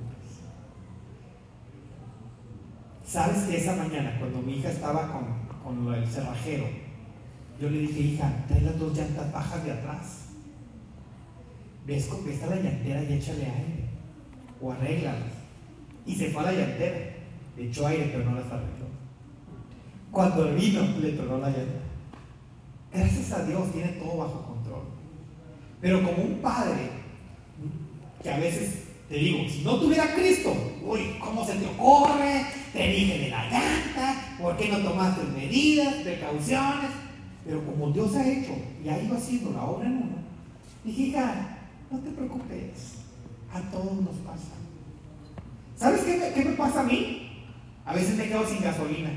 Sabes que esa mañana, cuando mi hija estaba con, con del cerrajero, yo le dije, hija, trae las dos llantas bajas de atrás. Ves con que está la llantera y échale aire. O arréglalas. Y se fue a la llantera. Le echó aire, pero no las arregló. Cuando vino, le tronó la llanta. Gracias a Dios, tiene todo bajo control. Pero como un padre, que a veces te digo, si no tuviera Cristo, uy, ¿cómo se te ocurre? Te dije de la llanta, ¿por qué no tomaste medidas, precauciones? Pero como Dios ha hecho y ha ido haciendo la obra en uno, dije, hija, no te preocupes, a todos nos pasa. ¿Sabes qué qué me pasa a mí? A veces me quedo sin gasolina.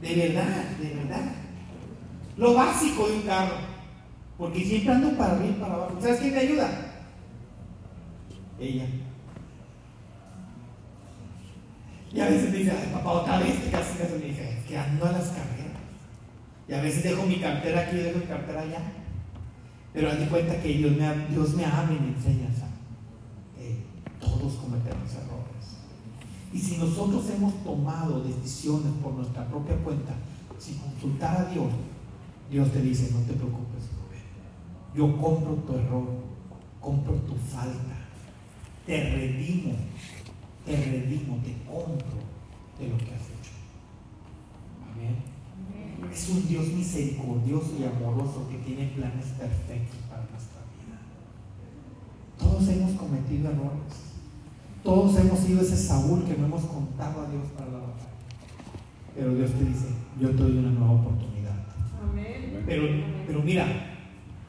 De verdad, de verdad. Lo básico de un carro. Porque siempre ando para arriba y para abajo. ¿Sabes quién me ayuda? Ella. Y a veces me dice, ay papá, otra vez te casi gasolina. Y dije, "Es que ando a las carreras. Y a veces dejo mi cartera aquí y dejo mi cartera allá. Pero haz de cuenta que Dios me, Dios me ama y me enseña. Eh, todos cometemos errores. Y si nosotros hemos tomado decisiones por nuestra propia cuenta, sin consultar a Dios, Dios te dice, no te preocupes, yo compro tu error, compro tu falta, te redimo, te redimo, te compro de lo que has hecho. Amén. Es un Dios misericordioso y amoroso que tiene planes perfectos para nuestra vida. Todos hemos cometido errores. Todos hemos sido ese Saúl que no hemos contado a Dios para la batalla. Pero Dios te dice, yo te doy una nueva oportunidad. Pero, pero mira,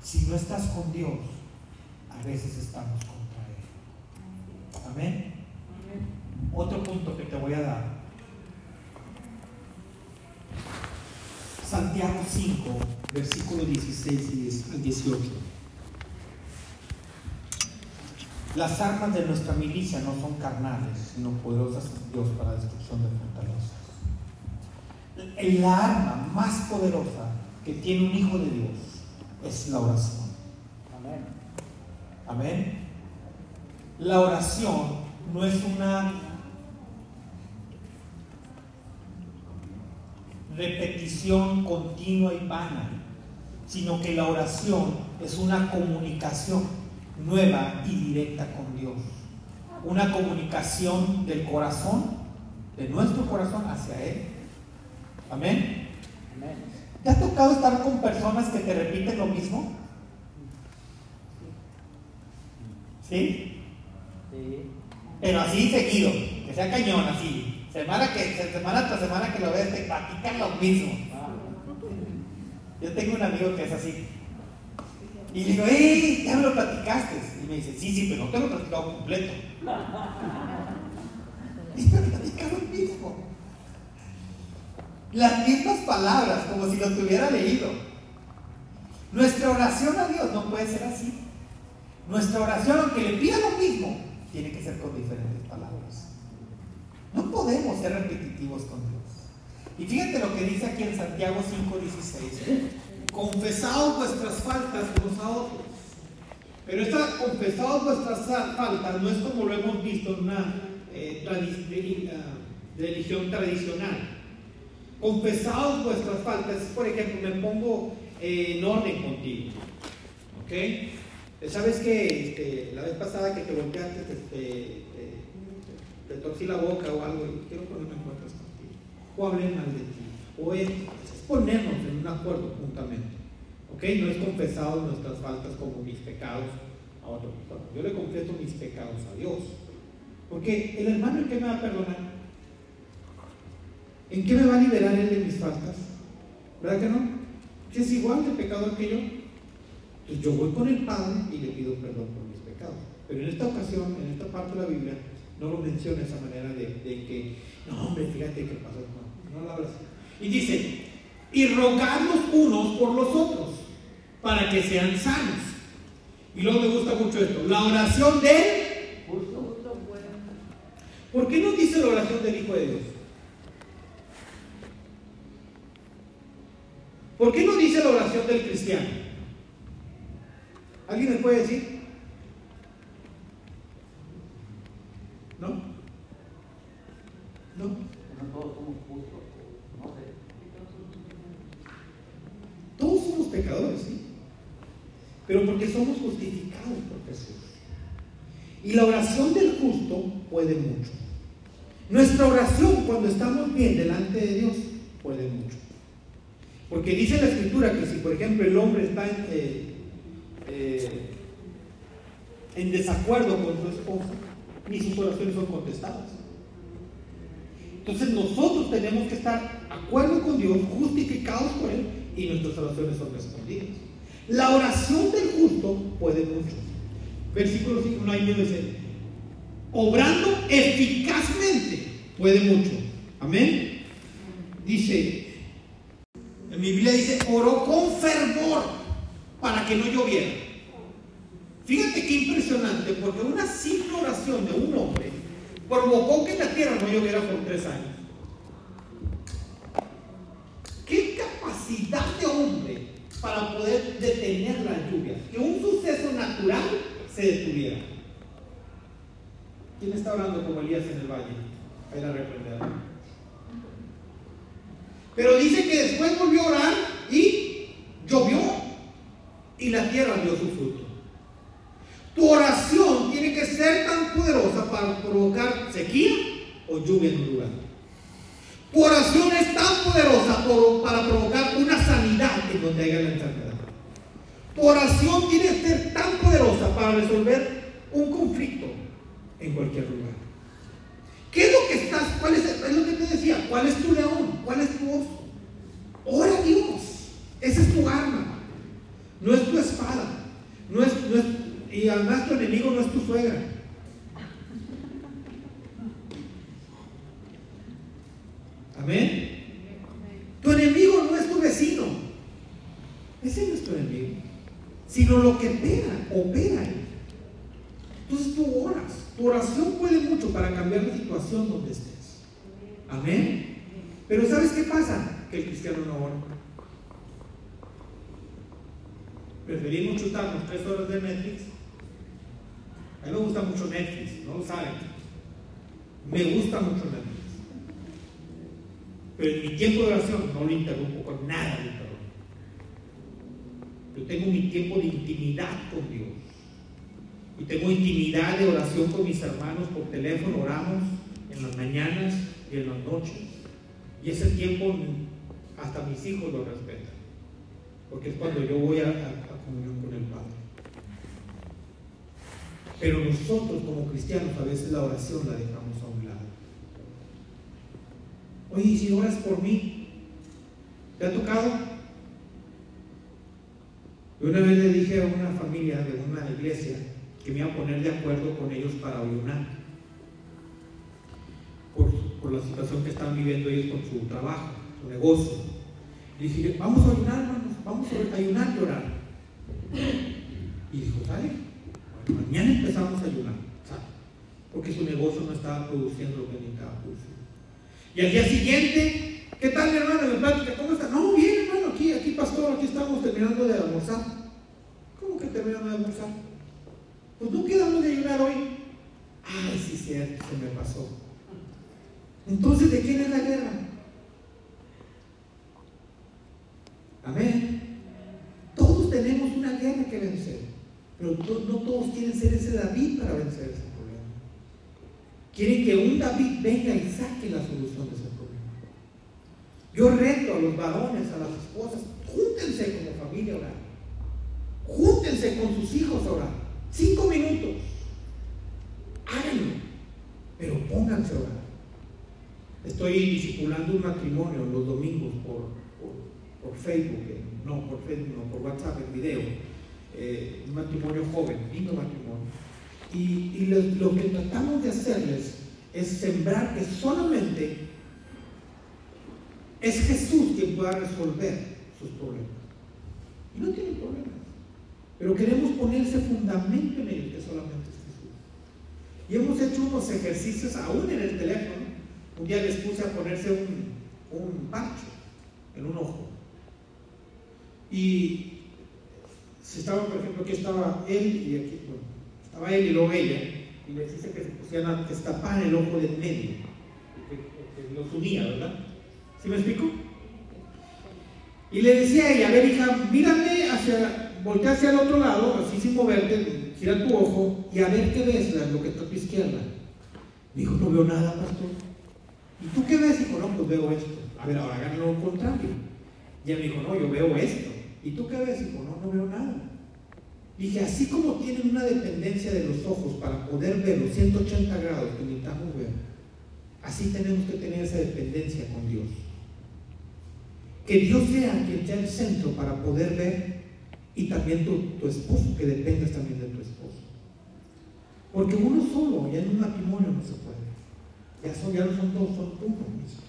si no estás con Dios, a veces estamos contra Él. Amén. Otro punto que te voy a dar. Santiago 5, versículo 16 y 10 al 18. Las armas de nuestra milicia no son carnales, sino poderosas en Dios para destrucción de fortalezas. La arma más poderosa que tiene un hijo de Dios es la oración. Amén. Amén. La oración no es una repetición continua y vana, sino que la oración es una comunicación nueva y directa con Dios. Una comunicación del corazón, de nuestro corazón hacia Él. Amén. Amén. ¿Te ha tocado estar con personas que te repiten lo mismo? ¿Sí? Sí. Pero así seguido, que sea cañón, así. Semana, que, semana tras semana que lo ves, te platican lo mismo. Ah, Yo tengo un amigo que es así. Y le digo, ¡Ey! Ya me lo platicaste. Y me dice, sí, sí, pero no te lo he platicado completo. Y me platica lo mismo. Las mismas palabras, como si lo tuviera leído. Nuestra oración a Dios no puede ser así. Nuestra oración, aunque le pida lo mismo, tiene que ser con diferentes palabras. No podemos ser repetitivos con Dios. Y fíjate lo que dice aquí en Santiago 5:16. Confesaos vuestras faltas unos a otros. Pero esta confesaos vuestras faltas no es como lo hemos visto en una eh, ah, religión tradicional. Confesaos vuestras faltas. Por ejemplo, me pongo eh, en orden contigo. ¿Ok? Eh, ¿Sabes que este, la vez pasada que te volteaste, este, eh, te torcí la boca o algo y quiero ponerme en cuentas contigo? O hablé mal de ti. O es, es ponernos en un acuerdo juntamente. ¿Ok? No es confesado nuestras faltas como mis pecados a otra persona. Yo le confieso mis pecados a Dios. Porque el hermano, ¿en qué me va a perdonar? ¿En qué me va a liberar Él de mis faltas? ¿Verdad que no? Que es igual de pecador que yo. Entonces yo voy con el Padre y le pido perdón por mis pecados. Pero en esta ocasión, en esta parte de la Biblia, no lo menciona de esa manera de, que, no hombre, fíjate qué pasó. No, no lo habla así. Y dice, y rogad los unos por los otros, para que sean sanos. Y luego me gusta mucho esto, la oración de... ¿Por qué no dice la oración del Hijo de Dios? ¿Por qué no dice la oración del cristiano? ¿Alguien me puede decir? ¿No? ¿No? No todos somos justos. No sé. Todos somos pecadores, ¿sí? Pero porque somos justificados por Jesús. Y la oración del justo puede mucho. Nuestra oración cuando estamos bien delante de Dios puede mucho. Porque dice la escritura que si por ejemplo el hombre está en, eh, eh, en desacuerdo con su esposa, ni sus oraciones son contestadas. Entonces nosotros tenemos que estar de acuerdo con Dios, justificados por Él, y nuestras oraciones son respondidas. La oración del justo puede mucho. Versículo 5, no hay miedo dice, obrando eficazmente puede mucho. Amén. Dice, en mi Biblia dice, oró con fervor para que no lloviera. Fíjate qué impresionante, porque una simple oración de un hombre provocó que la tierra no lloviera por tres años. ¿Qué capacidad de hombre para poder detener la lluvia? Que un suceso natural se detuviera. ¿Quién está orando como Elías en el valle? Ahí la reprenderá. Pero dice que después volvió a orar y llovió y la tierra dio su fruto. Tu oración tiene que ser tan poderosa para provocar sequía o lluvia en un lugar. Tu oración es tan poderosa para provocar una sanidad en donde haya la enfermedad. Tu oración tiene que ser tan poderosa para resolver un conflicto en cualquier lugar. ¿Qué es lo que estás? ¿Cuál es, es lo que te decía? ¿Cuál es tu león? ¿Cuál es tu oso? Ora a Dios. Esa es tu arma. No es tu espada. No es, no es- y además tu enemigo no es tu suegra. Amén. Tu enemigo no es tu vecino. Ese no es tu enemigo. Sino lo que opera, opera. Entonces tú oras. Tu oración puede mucho para cambiar la situación donde estés. Amén. Pero ¿sabes qué pasa? Que el cristiano no ora. Preferimos chutarnos tres horas de Netflix. A mí me gusta mucho Netflix, no lo saben. Me gusta mucho Netflix. Pero en mi tiempo de oración no lo interrumpo con nada de interrumpo. Yo tengo mi tiempo de intimidad con Dios. Y de oración con mis hermanos por teléfono, oramos en las mañanas y en las noches. Y ese tiempo hasta mis hijos lo respetan. Porque es cuando yo voy a, comunión con el Padre. Pero nosotros como cristianos a veces la oración la dejamos a un lado. Oye, ¿y si oras por mí? ¿Te ha tocado? Yo una vez le dije a una familia de una iglesia que me a poner de acuerdo con ellos para ayunar por, por la situación que están viviendo ellos con su trabajo, su negocio. Y dije, vamos a ayunar, hermanos, vamos a ayunar y orar. Y dijo, ¿sale? Mañana empezamos a ayunar, ¿sale? Porque su negocio no estaba produciendo lo que necesitaba producir. Y al día siguiente, ¿qué tal mi hermano? Me plática, ¿cómo está? No, bien hermano, aquí, aquí pastor, aquí estamos terminando de almorzar. ¿Cómo que terminando de almorzar? Pues no quedamos de ayunar hoy. Ay, sí, cierto, se me pasó. Entonces, ¿de quién es la guerra? Amén. Todos tenemos una guerra que vencer, pero no todos quieren ser ese David para vencer ese problema. Quieren que un David venga y saque la solución de ese problema. Yo reto a los varones, a las esposas, júntense como familia a orar. Júntense con sus hijos a orar. Cinco minutos. Háganlo. Pero pónganse a orar. Estoy discipulando un matrimonio los domingos por, por, por Facebook, eh, no por Facebook, no por WhatsApp, en video. eh, un matrimonio joven, lindo matrimonio. Y, y lo, lo que tratamos de hacerles es sembrar que solamente es Jesús quien pueda resolver sus problemas. Y no tienen problemas. Pero queremos poner ese fundamento en ellos que solamente es Jesús. Y hemos hecho unos ejercicios aún en el teléfono. Un día les puse a ponerse un, un parche en un ojo. Y si estaba, por ejemplo, aquí estaba él y aquí, bueno, estaba él y luego ella. Y les dice que se pusieran a destapar el ojo del medio. Que, que los unía, ¿verdad? ¿Sí me explico? Y le decía a ella, a ver hija, mírame hacia, voltea hacia el otro lado, así sin moverte, gira tu ojo y a ver qué ves, lo que está a tu izquierda. Dijo, no veo nada, pastor. ¿Y tú qué ves? Dijo, no, pues veo esto. A ver, ahora háganlo lo contrario. Y él me dijo, no, yo veo esto. ¿Y tú qué ves? Dijo, no, no veo nada. Dije, así como tienen una dependencia de los ojos para poder ver los 180 grados que necesitamos ver, así tenemos que tener esa dependencia con Dios. Que Dios sea quien sea el centro para poder ver y también tu, tu esposo, que dependas también de tu esposo. Porque uno solo, ya en un matrimonio no se puede. Ya, son, ya no son dos, son uno mismo.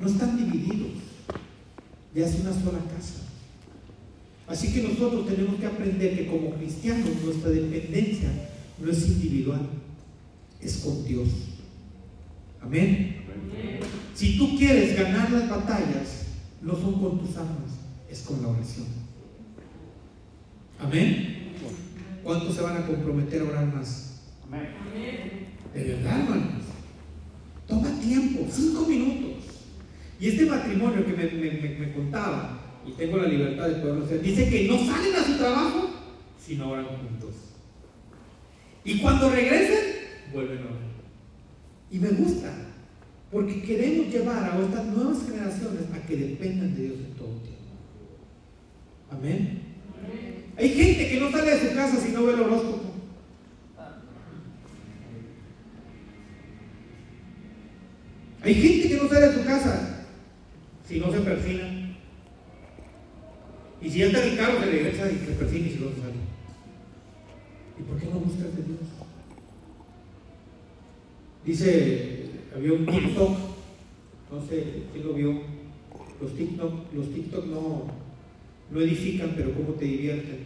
No están divididos. Ya es una sola casa. Así que nosotros tenemos que aprender que como cristianos nuestra dependencia no es individual, es con Dios. Amén. Si tú quieres ganar las batallas, no son con tus armas, es con la oración. Amén. ¿Cuántos se van a comprometer a orar más? De verdad, hermanos. Toma tiempo, cinco minutos. Y este matrimonio que me, me- me- me contaba, y tengo la libertad de poderlo hacer, dice que no salen a su trabajo si no oran juntos. Y cuando regresen, vuelven a orar. Y me gusta, porque queremos llevar a estas nuevas generaciones a que dependan de Dios en todo tiempo. Amén. Hay gente que no sale de su casa si no ve el horóscopo. Hay gente que no sale de su casa si no se persina. Y si está en carro, se regresa y se persina y si no se sale. ¿Y por qué no buscas de Dios? Dice, había un TikTok, no sé quién lo vio, los TikTok, los TikTok no, no edifican, pero cómo te divierten.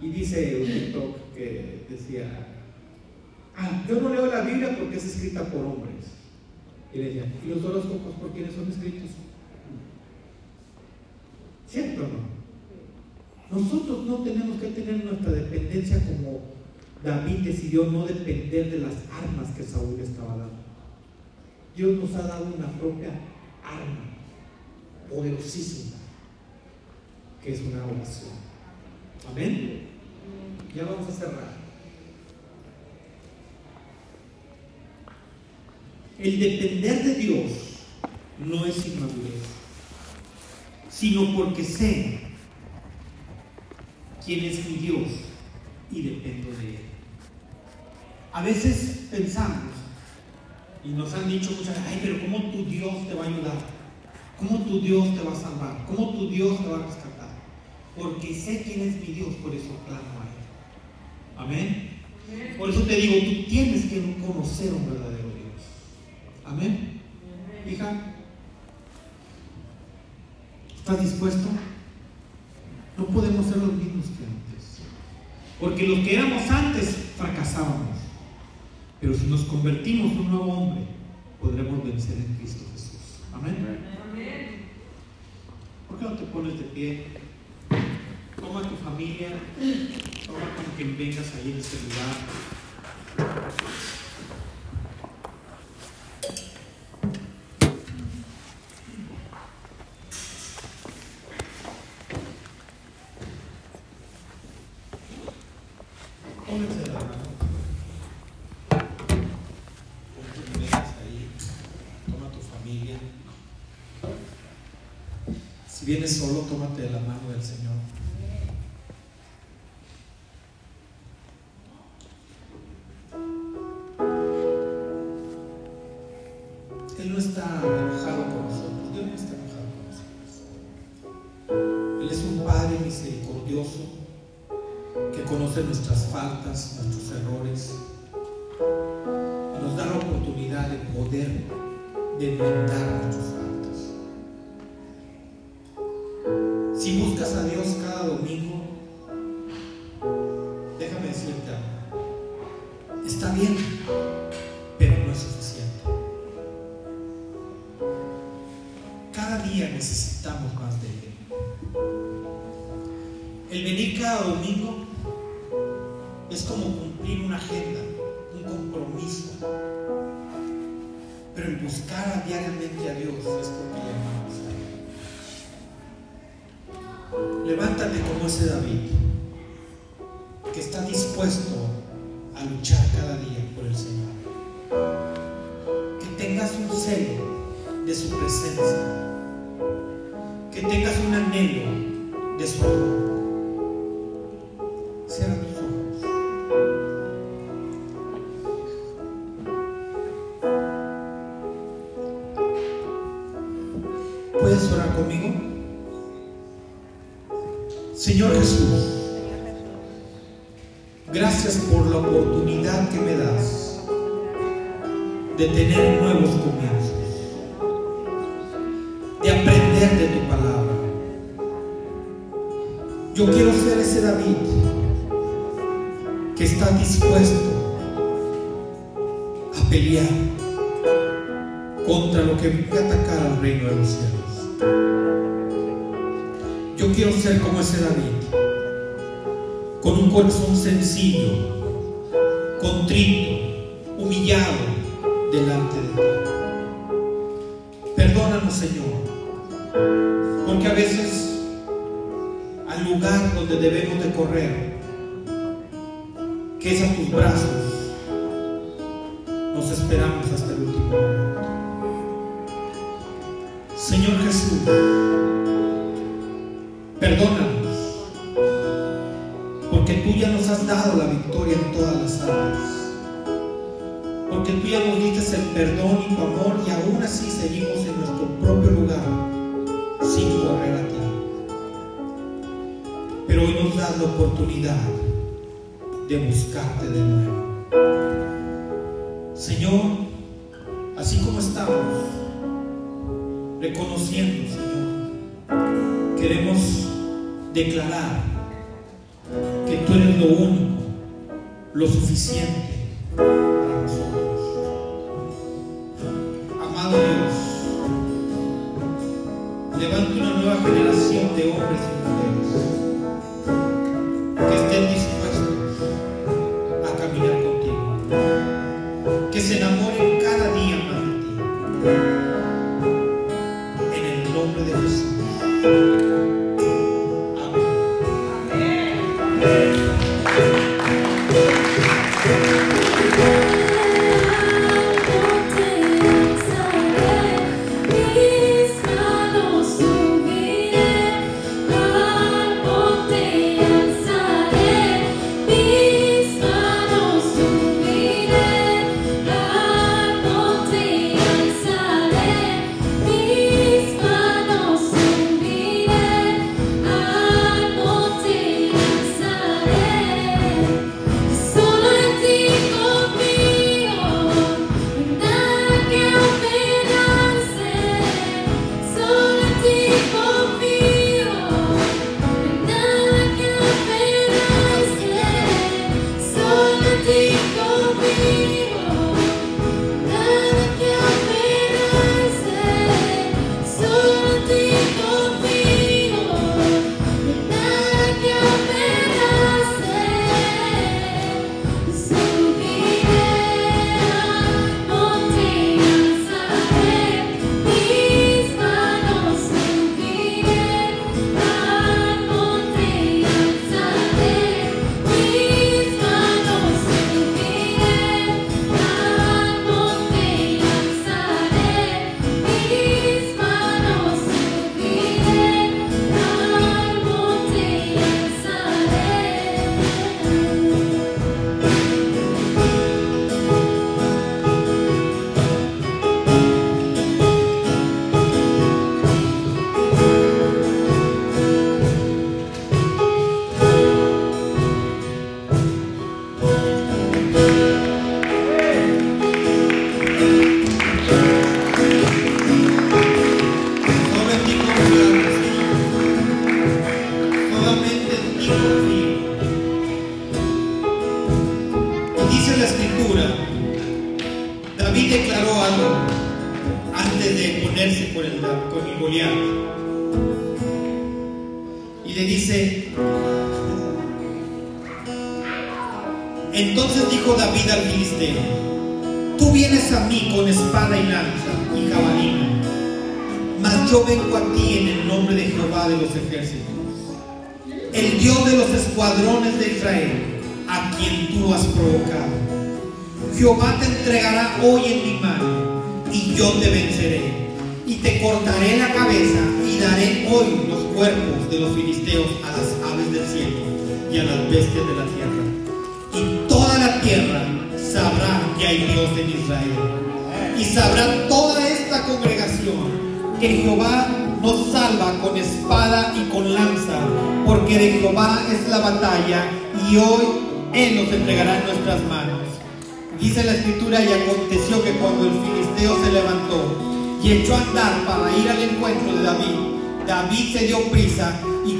Y dice un TikTok que decía, ah, yo no leo la Biblia porque es escrita por hombres. Y le decía, ¿y los horóscopos por quiénes son escritos? ¿Cierto o no? Nosotros no tenemos que tener nuestra dependencia como David decidió no depender de las armas que Saúl le estaba dando. Dios nos ha dado una propia arma poderosísima, que es una oración. Amén. Ya vamos a cerrar. El depender de Dios no es inmadurez, sino porque sé quién es mi Dios y dependo de Él. A veces pensamos y nos han dicho muchas veces, ay, pero ¿cómo tu Dios te va a ayudar? ¿Cómo tu Dios te va a salvar? ¿Cómo tu Dios te va a rescatar? Porque sé quién es mi Dios, por eso clamo a Él. Amén. Por eso te digo, tú tienes que conocer un verdadero Dios. Amén. Hija, ¿estás dispuesto? No podemos ser los mismos que antes. Porque los que éramos antes fracasábamos. Pero si nos convertimos en un nuevo hombre, podremos vencer en Cristo Jesús. Amén. ¿Por qué no te pones de pie? Toma tu familia, toma con quien vengas ahí en este lugar. Si vienes solo, tómate de la mano del Señor. poder de David que está dispuesto a pelear contra lo que venga a atacar al reino de los cielos. Yo quiero ser como ese David, con un corazón sencillo, contrito, humillado um braço. de buscarte de nuevo. Señor, así como estamos, reconociendo, Señor, queremos declarar que tú eres lo único, lo suficiente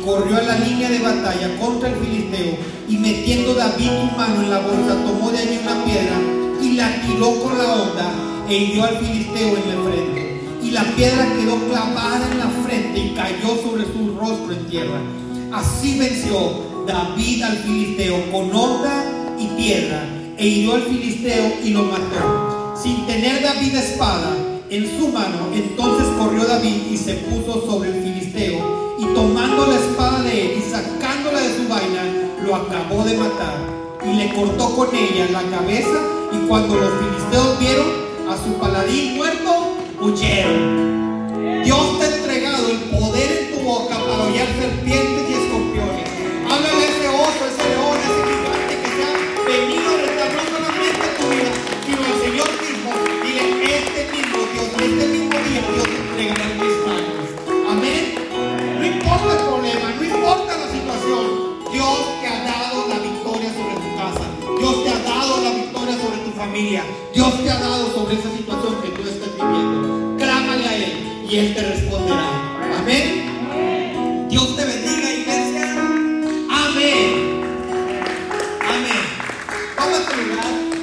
corrió a la línea de batalla contra el filisteo y metiendo David su mano en la bolsa, tomó de allí una piedra y la tiró con la onda e hirió al filisteo en la frente. Y la piedra quedó clavada en la frente y cayó sobre su rostro en tierra. Así venció David al filisteo con onda y piedra e hirió al filisteo y lo mató. Sin tener David espada en su mano, entonces corrió David y se puso sobre el filisteo acabó de matar y le cortó con ella la cabeza y cuando los filisteos vieron a su paladín muerto, huyeron. Dios te ha entregado el poder en tu boca para hollar serpientes